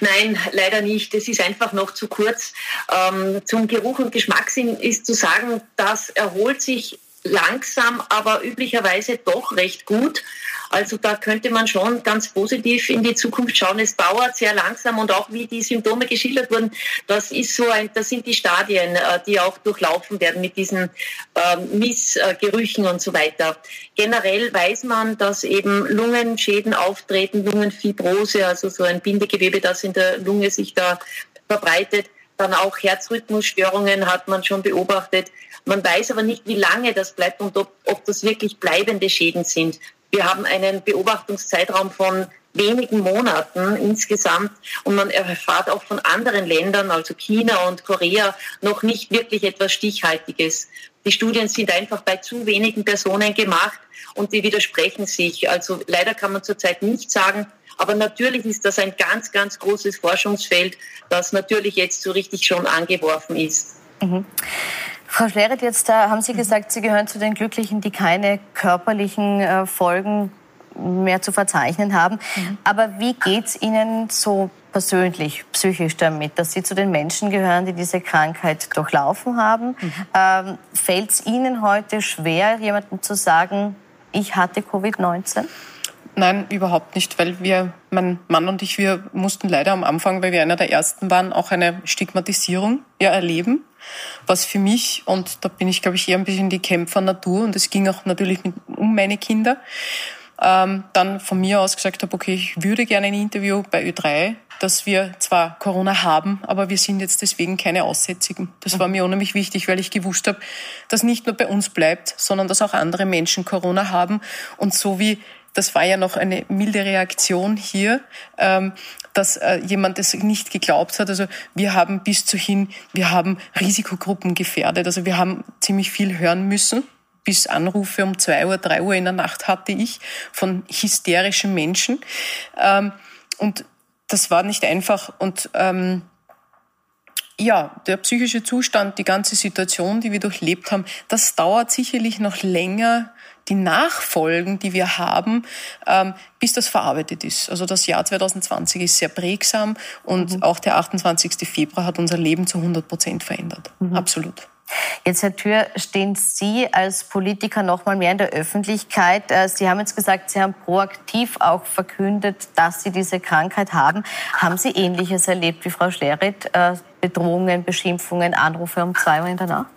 Nein, leider nicht. Es ist einfach noch zu kurz. Ähm, zum Geruch und Geschmackssinn ist zu sagen, das erholt sich langsam, aber üblicherweise doch recht gut. Also da könnte man schon ganz positiv in die Zukunft schauen. Es dauert sehr langsam und auch wie die Symptome geschildert wurden, das ist so ein, das sind die Stadien, äh, die auch durchlaufen werden mit diesen ähm, Missgerüchen und so weiter. Generell weiß man, dass eben Lungenschäden auftreten, Lungenfibrose, also so ein Bindegewebe, das in der Lunge sich da verbreitet. Dann auch Herzrhythmusstörungen hat man schon beobachtet. Man weiß aber nicht, wie lange das bleibt und ob, ob das wirklich bleibende Schäden sind. Wir haben einen Beobachtungszeitraum von wenigen Monaten insgesamt und man erfahrt auch von anderen Ländern, also China und Korea, noch nicht wirklich etwas Stichhaltiges. Die Studien sind einfach bei zu wenigen Personen gemacht und die widersprechen sich. Also leider kann man zurzeit nicht sagen, aber natürlich ist das ein ganz, ganz großes Forschungsfeld, das natürlich jetzt so richtig schon angeworfen ist. Mhm. Frau Schleret, jetzt haben Sie gesagt, Sie gehören zu den Glücklichen, die keine körperlichen äh, Folgen mehr zu verzeichnen haben. Mhm. Aber wie geht es Ihnen so persönlich, psychisch damit, dass Sie zu den Menschen gehören, die diese Krankheit durchlaufen haben? Mhm. Ähm, Fällt es Ihnen heute schwer, jemandem zu sagen, ich hatte Covid-19? Nein, überhaupt nicht, weil wir, mein Mann und ich, wir mussten leider am Anfang, weil wir einer der ersten waren, auch eine Stigmatisierung ja erleben. Was für mich, und da bin ich, glaube ich, eher ein bisschen die Kämpfernatur, und es ging auch natürlich mit, um meine Kinder, ähm, dann von mir aus gesagt habe, okay, ich würde gerne ein Interview bei Ö3, dass wir zwar Corona haben, aber wir sind jetzt deswegen keine Aussätzigen. Das war mir unheimlich wichtig, weil ich gewusst habe, dass nicht nur bei uns bleibt, sondern dass auch andere Menschen Corona haben. Und so wie das war ja noch eine milde Reaktion hier, ähm, dass äh, jemand es nicht geglaubt hat. Also wir haben bis zu hin, wir haben Risikogruppen gefährdet. Also wir haben ziemlich viel hören müssen bis Anrufe um zwei Uhr, drei Uhr in der Nacht hatte ich von hysterischen Menschen. Ähm, und das war nicht einfach. Und ähm, ja, der psychische Zustand, die ganze Situation, die wir durchlebt haben, das dauert sicherlich noch länger, die Nachfolgen, die wir haben, ähm, bis das verarbeitet ist. Also das Jahr 2020 ist sehr prägsam und mhm. auch der 28. Februar hat unser Leben zu 100 Prozent verändert. Mhm. Absolut. Jetzt, Herr Tür, stehen Sie als Politiker noch mal mehr in der Öffentlichkeit. Äh, Sie haben jetzt gesagt, Sie haben proaktiv auch verkündet, dass Sie diese Krankheit haben. Haben Sie Ähnliches erlebt wie Frau Schlerit? Äh, Bedrohungen, Beschimpfungen, Anrufe um zwei Uhr in der Nacht?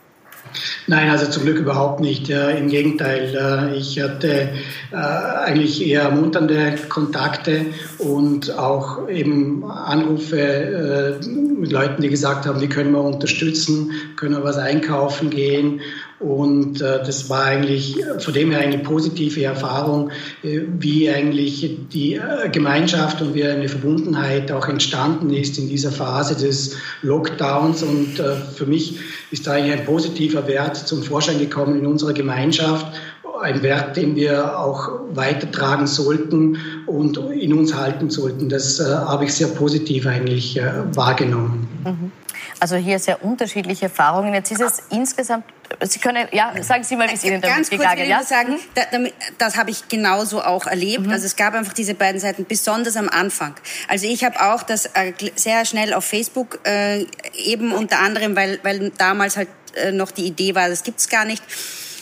Nein, also zum Glück überhaupt nicht. Äh, Im Gegenteil, äh, ich hatte äh, eigentlich eher ermunternde Kontakte und auch eben Anrufe äh, mit Leuten, die gesagt haben, wie können wir unterstützen, können wir was einkaufen gehen und äh, das war eigentlich von dem her eine positive Erfahrung, äh, wie eigentlich die äh, Gemeinschaft und wie eine Verbundenheit auch entstanden ist in dieser Phase des Lockdowns. Und äh, für mich ist da eigentlich ein positiver Wert zum Vorschein gekommen in unserer Gemeinschaft. Ein Wert, den wir auch weitertragen sollten und in uns halten sollten. Das äh, habe ich sehr positiv eigentlich äh, wahrgenommen. Mhm. Also hier sehr unterschiedliche Erfahrungen. Jetzt ist es insgesamt, Sie können, ja, sagen Sie mal, wie es Ihnen damit Ganz gegangen ist. Ja? sagen, da, damit, das habe ich genauso auch erlebt. Mhm. Also es gab einfach diese beiden Seiten, besonders am Anfang. Also ich habe auch das äh, sehr schnell auf Facebook, äh, eben unter anderem, weil, weil damals halt äh, noch die Idee war, das gibt's gar nicht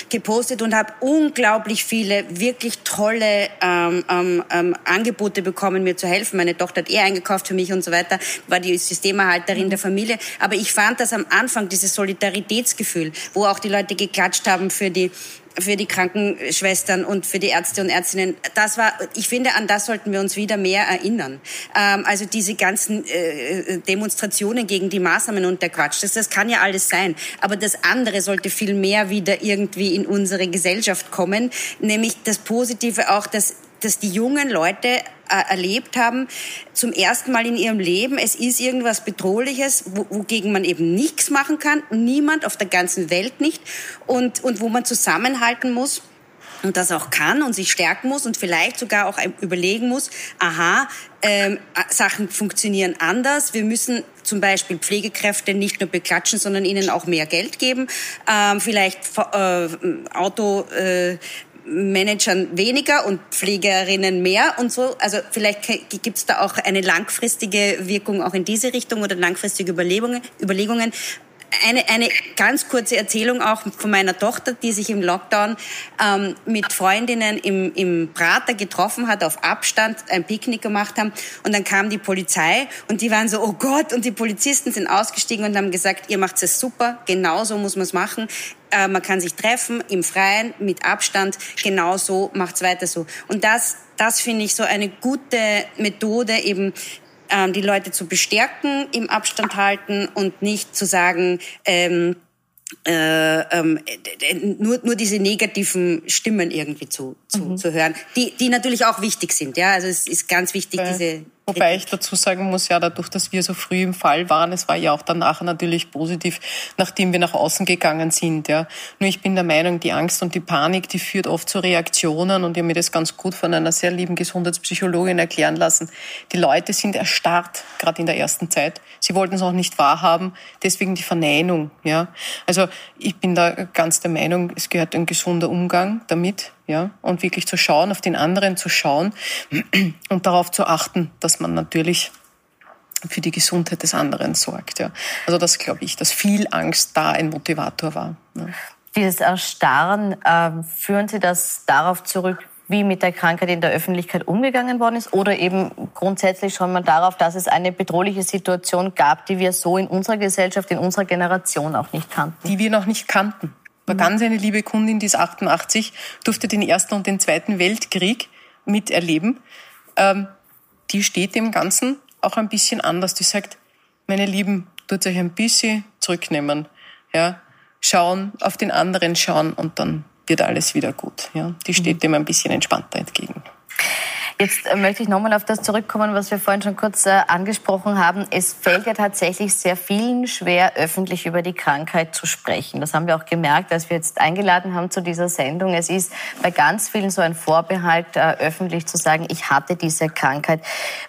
gepostet und habe unglaublich viele wirklich tolle ähm, ähm, ähm, Angebote bekommen, mir zu helfen. Meine Tochter hat eh eingekauft für mich und so weiter, war die Systemerhalterin mhm. der Familie. Aber ich fand das am Anfang, dieses Solidaritätsgefühl, wo auch die Leute geklatscht haben für die für die Krankenschwestern und für die Ärzte und Ärztinnen. Das war, ich finde, an das sollten wir uns wieder mehr erinnern. Ähm, also diese ganzen äh, Demonstrationen gegen die Maßnahmen und der Quatsch, das, das kann ja alles sein. Aber das andere sollte viel mehr wieder irgendwie in unsere Gesellschaft kommen, nämlich das Positive auch, dass dass die jungen Leute erlebt haben, zum ersten Mal in ihrem Leben, es ist irgendwas Bedrohliches, wogegen man eben nichts machen kann, niemand auf der ganzen Welt nicht, und, und wo man zusammenhalten muss und das auch kann und sich stärken muss und vielleicht sogar auch überlegen muss, aha, ähm, Sachen funktionieren anders. Wir müssen zum Beispiel Pflegekräfte nicht nur beklatschen, sondern ihnen auch mehr Geld geben. Ähm, vielleicht äh, Auto, äh, Managern weniger und Pflegerinnen mehr und so. Also vielleicht gibt es da auch eine langfristige Wirkung auch in diese Richtung oder langfristige Überlegungen. Überlegungen. Eine, eine ganz kurze Erzählung auch von meiner Tochter, die sich im Lockdown ähm, mit Freundinnen im, im Prater getroffen hat, auf Abstand ein Picknick gemacht haben. Und dann kam die Polizei und die waren so, oh Gott, und die Polizisten sind ausgestiegen und haben gesagt, ihr macht es super, genauso muss man es machen. Äh, man kann sich treffen im Freien mit Abstand. Genauso macht's weiter so. Und das, das finde ich so eine gute Methode eben ähm, die Leute zu bestärken, im Abstand halten und nicht zu sagen, ähm, äh, ähm, nur, nur diese negativen Stimmen irgendwie zu, zu, mhm. zu hören, die, die natürlich auch wichtig sind. Ja, also es ist ganz wichtig, okay. diese Wobei ich dazu sagen muss, ja, dadurch, dass wir so früh im Fall waren, es war ja auch danach natürlich positiv, nachdem wir nach außen gegangen sind, ja. Nur ich bin der Meinung, die Angst und die Panik, die führt oft zu Reaktionen und ich habe mir das ganz gut von einer sehr lieben Gesundheitspsychologin erklären lassen. Die Leute sind erstarrt, gerade in der ersten Zeit. Sie wollten es auch nicht wahrhaben, deswegen die Verneinung, ja. Also ich bin da ganz der Meinung, es gehört ein gesunder Umgang damit, ja, und wirklich zu schauen, auf den anderen zu schauen und darauf zu achten, dass man natürlich für die Gesundheit des anderen sorgt. Ja. Also das glaube ich, dass viel Angst da ein Motivator war. Ja. Dieses Erstarren, äh, führen Sie das darauf zurück, wie mit der Krankheit in der Öffentlichkeit umgegangen worden ist oder eben grundsätzlich schon mal darauf, dass es eine bedrohliche Situation gab, die wir so in unserer Gesellschaft, in unserer Generation auch nicht kannten. Die wir noch nicht kannten. War mhm. ganz eine liebe Kundin, die ist 88, durfte den Ersten und den Zweiten Weltkrieg miterleben. Ähm, die steht dem Ganzen auch ein bisschen anders. Die sagt, meine Lieben, tut euch ein bisschen zurücknehmen. Ja, schauen, auf den anderen schauen und dann wird alles wieder gut. Ja, die steht mhm. dem ein bisschen entspannter entgegen. Jetzt äh, möchte ich nochmal auf das zurückkommen, was wir vorhin schon kurz äh, angesprochen haben. Es fällt ja tatsächlich sehr vielen schwer, öffentlich über die Krankheit zu sprechen. Das haben wir auch gemerkt, als wir jetzt eingeladen haben zu dieser Sendung. Es ist bei ganz vielen so ein Vorbehalt, äh, öffentlich zu sagen, ich hatte diese Krankheit.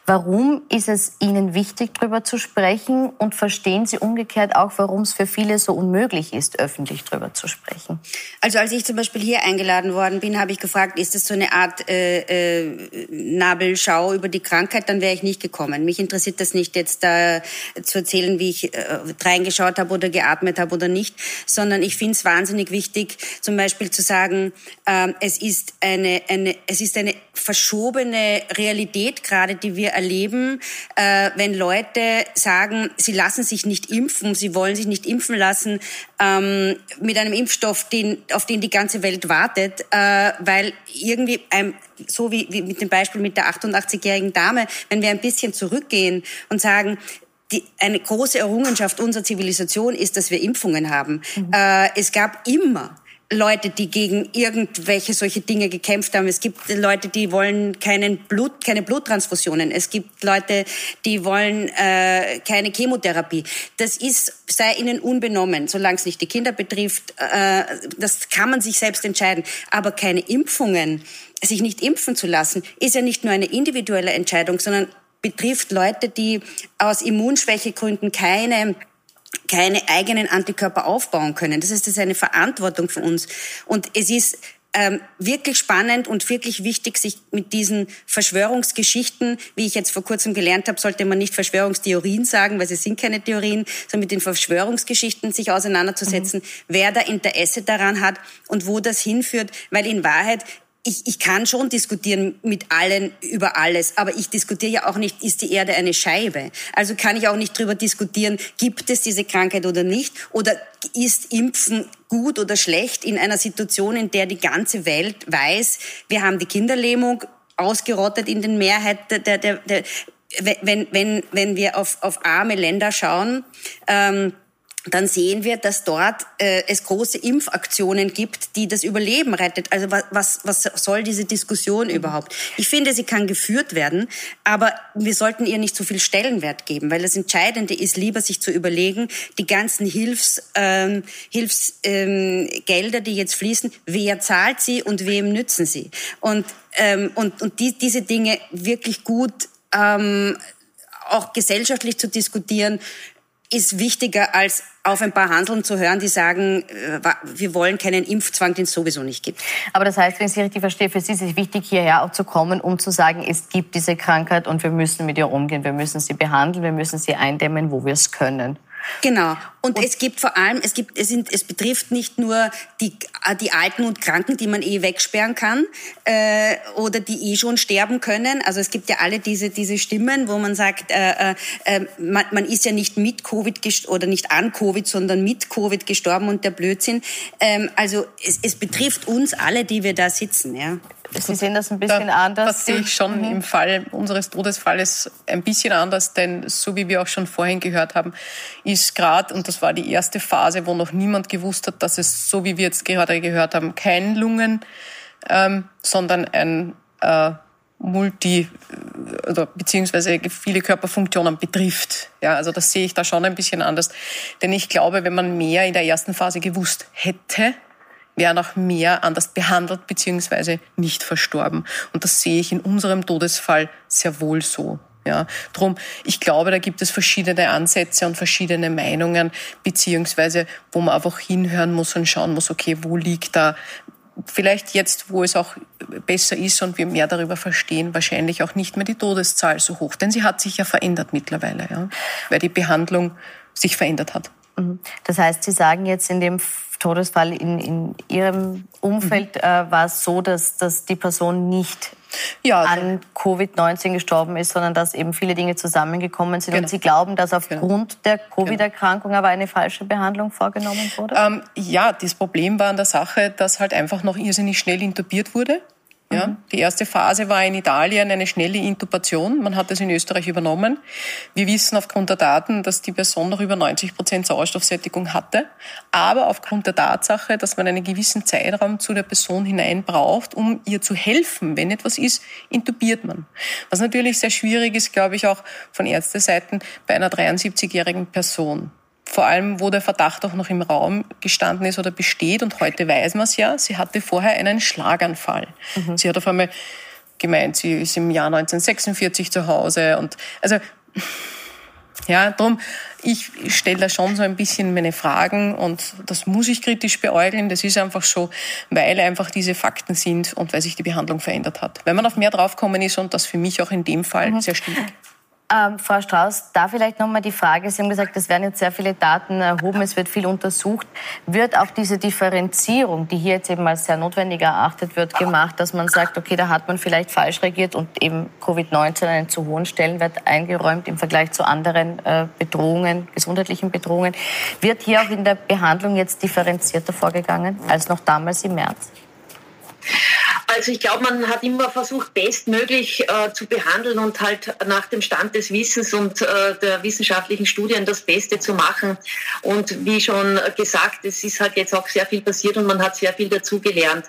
Warum ist es Ihnen wichtig, darüber zu sprechen? Und verstehen Sie umgekehrt auch, warum es für viele so unmöglich ist, öffentlich darüber zu sprechen? Also als ich zum Beispiel hier eingeladen worden bin, habe ich gefragt, ist das so eine Art äh, äh, Nabelschau über die Krankheit, dann wäre ich nicht gekommen. Mich interessiert das nicht jetzt da zu erzählen, wie ich äh, reingeschaut habe oder geatmet habe oder nicht, sondern ich finde es wahnsinnig wichtig, zum Beispiel zu sagen, äh, es ist eine, eine, es ist eine verschobene Realität gerade, die wir erleben, äh, wenn Leute sagen, sie lassen sich nicht impfen, sie wollen sich nicht impfen lassen ähm, mit einem Impfstoff, den, auf den die ganze Welt wartet, äh, weil irgendwie ein, so wie, wie mit dem Beispiel mit der 88-jährigen Dame, wenn wir ein bisschen zurückgehen und sagen, die, eine große Errungenschaft unserer Zivilisation ist, dass wir Impfungen haben. Mhm. Äh, es gab immer Leute, die gegen irgendwelche solche Dinge gekämpft haben. Es gibt Leute, die wollen keinen Blut, keine Bluttransfusionen. Es gibt Leute, die wollen äh, keine Chemotherapie. Das ist sei ihnen unbenommen, solange es nicht die Kinder betrifft. Äh, das kann man sich selbst entscheiden. Aber keine Impfungen, sich nicht impfen zu lassen, ist ja nicht nur eine individuelle Entscheidung, sondern betrifft Leute, die aus Immunschwächegründen keine keine eigenen Antikörper aufbauen können. Das heißt, das ist eine Verantwortung für uns. Und es ist ähm, wirklich spannend und wirklich wichtig, sich mit diesen Verschwörungsgeschichten, wie ich jetzt vor kurzem gelernt habe, sollte man nicht Verschwörungstheorien sagen, weil sie sind keine Theorien, sondern mit den Verschwörungsgeschichten sich auseinanderzusetzen, mhm. wer da Interesse daran hat und wo das hinführt, weil in Wahrheit ich, ich kann schon diskutieren mit allen über alles, aber ich diskutiere ja auch nicht, ist die Erde eine Scheibe? Also kann ich auch nicht darüber diskutieren, gibt es diese Krankheit oder nicht? Oder ist Impfen gut oder schlecht in einer Situation, in der die ganze Welt weiß, wir haben die Kinderlähmung ausgerottet in den Mehrheit der, der, der wenn, wenn, wenn wir auf, auf arme Länder schauen, ähm, dann sehen wir, dass dort äh, es große Impfaktionen gibt, die das Überleben rettet. Also was, was, was soll diese Diskussion überhaupt? Ich finde, sie kann geführt werden, aber wir sollten ihr nicht so viel Stellenwert geben, weil das Entscheidende ist, lieber sich zu überlegen, die ganzen Hilfs, ähm, Hilfsgelder, ähm, die jetzt fließen, wer zahlt sie und wem nützen sie? Und, ähm, und, und die, diese Dinge wirklich gut ähm, auch gesellschaftlich zu diskutieren, ist wichtiger als auf ein paar Handeln zu hören, die sagen, äh, wir wollen keinen Impfzwang, den es sowieso nicht gibt. Aber das heißt, wenn ich Sie richtig verstehe, für Sie ist es wichtig, hierher auch zu kommen, um zu sagen, es gibt diese Krankheit und wir müssen mit ihr umgehen, wir müssen sie behandeln, wir müssen sie eindämmen, wo wir es können. Genau. Und, und, es gibt vor allem, es gibt, es sind, es betrifft nicht nur die, die Alten und Kranken, die man eh wegsperren kann, äh, oder die eh schon sterben können. Also es gibt ja alle diese, diese Stimmen, wo man sagt, äh, äh, man, man ist ja nicht mit Covid oder nicht an Covid, sondern mit Covid gestorben und der Blödsinn. Ähm, also es, es betrifft uns alle, die wir da sitzen, ja. Sie sehen das ein bisschen da, anders. Das sehe ich schon mhm. im Fall unseres Todesfalles ein bisschen anders, denn so wie wir auch schon vorhin gehört haben, ist gerade, und das war die erste Phase, wo noch niemand gewusst hat, dass es, so wie wir jetzt gerade gehört haben, kein Lungen, ähm, sondern ein äh, Multi- oder beziehungsweise viele Körperfunktionen betrifft. Ja, also das sehe ich da schon ein bisschen anders. Denn ich glaube, wenn man mehr in der ersten Phase gewusst hätte, wären auch mehr anders behandelt beziehungsweise nicht verstorben. Und das sehe ich in unserem Todesfall sehr wohl so. Ja, drum, ich glaube, da gibt es verschiedene Ansätze und verschiedene Meinungen, beziehungsweise wo man einfach hinhören muss und schauen muss, okay, wo liegt da vielleicht jetzt, wo es auch besser ist und wir mehr darüber verstehen, wahrscheinlich auch nicht mehr die Todeszahl so hoch. Denn sie hat sich ja verändert mittlerweile, ja, weil die Behandlung sich verändert hat. Mhm. Das heißt, Sie sagen jetzt in dem Todesfall in, in Ihrem Umfeld äh, war es so, dass, dass die Person nicht ja, an Covid-19 gestorben ist, sondern dass eben viele Dinge zusammengekommen sind. Genau. Und Sie glauben, dass aufgrund genau. der Covid-Erkrankung aber eine falsche Behandlung vorgenommen wurde? Ähm, ja, das Problem war an der Sache, dass halt einfach noch irrsinnig schnell intubiert wurde. Ja, mhm. Die erste Phase war in Italien eine schnelle Intubation. Man hat das in Österreich übernommen. Wir wissen aufgrund der Daten, dass die Person noch über 90 Prozent Sauerstoffsättigung hatte. Aber aufgrund der Tatsache, dass man einen gewissen Zeitraum zu der Person hinein braucht, um ihr zu helfen, wenn etwas ist, intubiert man. Was natürlich sehr schwierig ist, glaube ich, auch von Ärzteseiten bei einer 73-jährigen Person vor allem wo der Verdacht auch noch im Raum gestanden ist oder besteht. Und heute weiß man es ja, sie hatte vorher einen Schlaganfall. Mhm. Sie hat auf einmal gemeint, sie ist im Jahr 1946 zu Hause. Und also ja, darum, ich stelle da schon so ein bisschen meine Fragen und das muss ich kritisch beäugeln. Das ist einfach so, weil einfach diese Fakten sind und weil sich die Behandlung verändert hat. Wenn man auf mehr draufkommen ist und das für mich auch in dem Fall mhm. sehr stimmt. Ähm, Frau Strauß, da vielleicht nochmal die Frage, Sie haben gesagt, es werden jetzt sehr viele Daten erhoben, es wird viel untersucht. Wird auch diese Differenzierung, die hier jetzt eben als sehr notwendig erachtet wird, gemacht, dass man sagt, okay, da hat man vielleicht falsch reagiert und eben Covid-19 einen zu hohen Stellenwert eingeräumt im Vergleich zu anderen äh, Bedrohungen, gesundheitlichen Bedrohungen. Wird hier auch in der Behandlung jetzt differenzierter vorgegangen als noch damals im März? Also ich glaube, man hat immer versucht, bestmöglich äh, zu behandeln und halt nach dem Stand des Wissens und äh, der wissenschaftlichen Studien das Beste zu machen. Und wie schon gesagt, es ist halt jetzt auch sehr viel passiert und man hat sehr viel dazugelernt.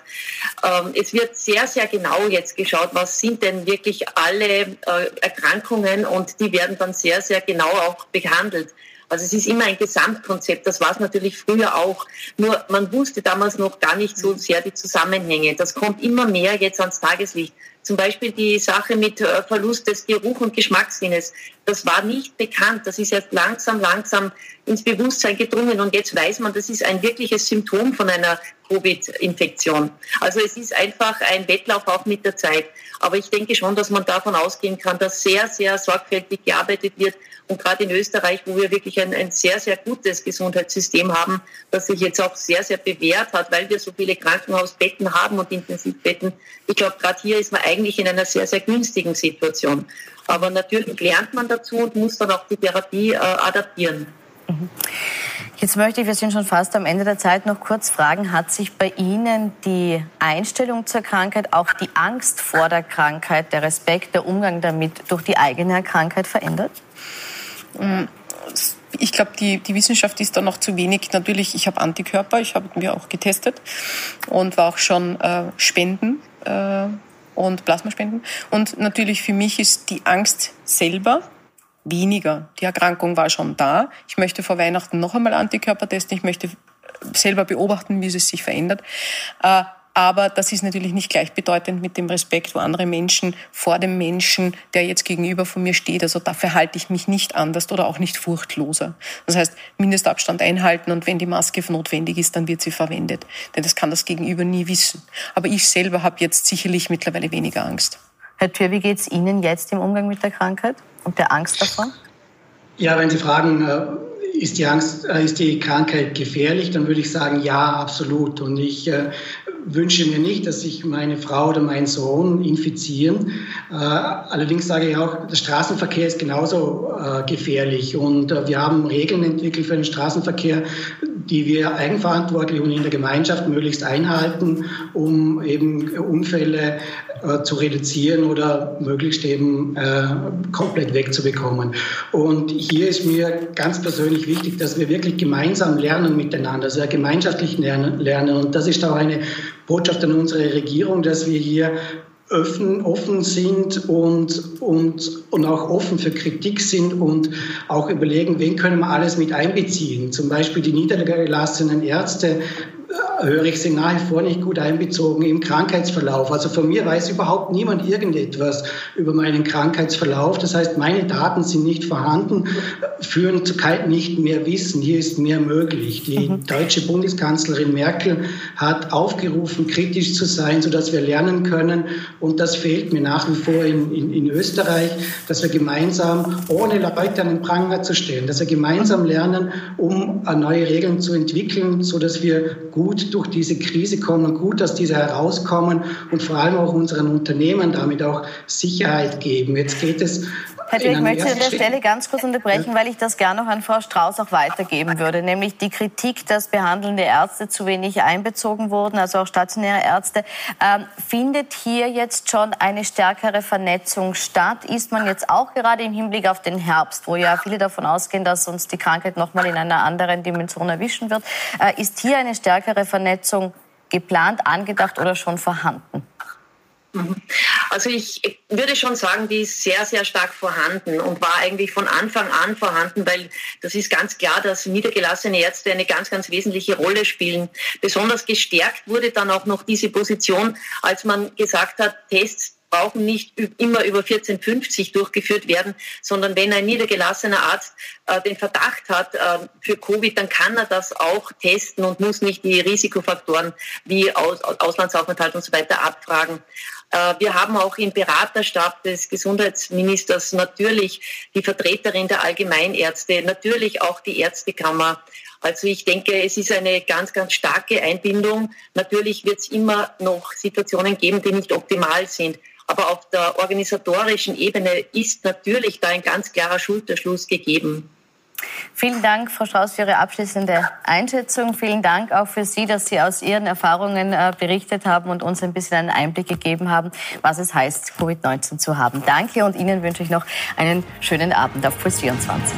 Ähm, es wird sehr, sehr genau jetzt geschaut, was sind denn wirklich alle äh, Erkrankungen und die werden dann sehr, sehr genau auch behandelt. Also es ist immer ein Gesamtkonzept. Das war es natürlich früher auch. Nur man wusste damals noch gar nicht so sehr die Zusammenhänge. Das kommt immer mehr jetzt ans Tageslicht. Zum Beispiel die Sache mit äh, Verlust des Geruch- und Geschmackssinnes. Das war nicht bekannt. Das ist jetzt langsam, langsam ins Bewusstsein gedrungen. Und jetzt weiß man, das ist ein wirkliches Symptom von einer Covid-Infektion. Also es ist einfach ein Wettlauf auch mit der Zeit. Aber ich denke schon, dass man davon ausgehen kann, dass sehr, sehr sorgfältig gearbeitet wird und gerade in Österreich, wo wir wirklich ein, ein sehr, sehr gutes Gesundheitssystem haben, das sich jetzt auch sehr, sehr bewährt hat, weil wir so viele Krankenhausbetten haben und Intensivbetten. Ich glaube, gerade hier ist man eigentlich in einer sehr, sehr günstigen Situation. Aber natürlich lernt man dazu und muss dann auch die Therapie äh, adaptieren. Mhm. Jetzt möchte ich, wir sind schon fast am Ende der Zeit, noch kurz fragen, hat sich bei Ihnen die Einstellung zur Krankheit, auch die Angst vor der Krankheit, der Respekt, der Umgang damit durch die eigene Krankheit verändert? Mm, ich glaube, die, die Wissenschaft ist da noch zu wenig. Natürlich, ich habe Antikörper, ich habe mir auch getestet und war auch schon äh, Spenden äh, und Plasmaspenden. Und natürlich für mich ist die Angst selber weniger. Die Erkrankung war schon da. Ich möchte vor Weihnachten noch einmal Antikörper testen. Ich möchte selber beobachten, wie es sich verändert. Äh, aber das ist natürlich nicht gleichbedeutend mit dem Respekt vor anderen Menschen, vor dem Menschen, der jetzt gegenüber von mir steht. Also da verhalte ich mich nicht anders oder auch nicht furchtloser. Das heißt, Mindestabstand einhalten und wenn die Maske notwendig ist, dann wird sie verwendet. Denn das kann das Gegenüber nie wissen. Aber ich selber habe jetzt sicherlich mittlerweile weniger Angst. Herr Thür, wie geht es Ihnen jetzt im Umgang mit der Krankheit und der Angst davor? Ja, wenn Sie fragen, äh, ist die Angst, äh, ist die Krankheit gefährlich, dann würde ich sagen, ja, absolut. Und ich äh, wünsche mir nicht, dass sich meine Frau oder mein Sohn infizieren. Äh, allerdings sage ich auch, der Straßenverkehr ist genauso äh, gefährlich und äh, wir haben Regeln entwickelt für den Straßenverkehr, die wir eigenverantwortlich und in der Gemeinschaft möglichst einhalten, um eben Unfälle äh, zu reduzieren oder möglichst eben äh, komplett wegzubekommen. Und hier ist mir ganz persönlich wichtig, dass wir wirklich gemeinsam lernen miteinander, also gemeinschaftlich lernen. Und das ist auch eine Botschaft an unsere Regierung, dass wir hier offen, offen sind und, und, und auch offen für Kritik sind und auch überlegen, wen können wir alles mit einbeziehen. Zum Beispiel die niedergelassenen Ärzte höre ich sie nach wie vor nicht gut einbezogen im Krankheitsverlauf. Also von mir weiß überhaupt niemand irgendetwas über meinen Krankheitsverlauf. Das heißt, meine Daten sind nicht vorhanden, führen zu nicht mehr Wissen. Hier ist mehr möglich. Die mhm. deutsche Bundeskanzlerin Merkel hat aufgerufen, kritisch zu sein, sodass wir lernen können. Und das fehlt mir nach wie vor in, in, in Österreich, dass wir gemeinsam, ohne Leute an den Pranger zu stellen, dass wir gemeinsam lernen, um neue Regeln zu entwickeln, sodass wir gut durch diese Krise kommen gut aus dieser herauskommen und vor allem auch unseren Unternehmen damit auch Sicherheit geben. Jetzt geht es Herr Dirk, ich möchte an der Stelle ganz kurz unterbrechen, weil ich das gerne noch an Frau Strauß auch weitergeben würde, nämlich die Kritik, dass behandelnde Ärzte zu wenig einbezogen wurden, also auch stationäre Ärzte. Ähm, findet hier jetzt schon eine stärkere Vernetzung statt? Ist man jetzt auch gerade im Hinblick auf den Herbst, wo ja viele davon ausgehen, dass uns die Krankheit noch mal in einer anderen Dimension erwischen wird, äh, ist hier eine stärkere Vernetzung geplant, angedacht oder schon vorhanden? Mhm. Also ich würde schon sagen, die ist sehr, sehr stark vorhanden und war eigentlich von Anfang an vorhanden, weil das ist ganz klar, dass niedergelassene Ärzte eine ganz, ganz wesentliche Rolle spielen. Besonders gestärkt wurde dann auch noch diese Position, als man gesagt hat, Tests brauchen nicht immer über 1450 durchgeführt werden, sondern wenn ein niedergelassener Arzt äh, den Verdacht hat äh, für Covid, dann kann er das auch testen und muss nicht die Risikofaktoren wie Aus Auslandsaufenthalt und so weiter abfragen. Äh, wir haben auch im Beraterstab des Gesundheitsministers natürlich die Vertreterin der Allgemeinärzte, natürlich auch die Ärztekammer. Also ich denke, es ist eine ganz, ganz starke Einbindung. Natürlich wird es immer noch Situationen geben, die nicht optimal sind. Aber auf der organisatorischen Ebene ist natürlich da ein ganz klarer Schulterschluss gegeben. Vielen Dank, Frau Strauß, für Ihre abschließende Einschätzung. Vielen Dank auch für Sie, dass Sie aus Ihren Erfahrungen äh, berichtet haben und uns ein bisschen einen Einblick gegeben haben, was es heißt, Covid-19 zu haben. Danke und Ihnen wünsche ich noch einen schönen Abend auf Puls 24.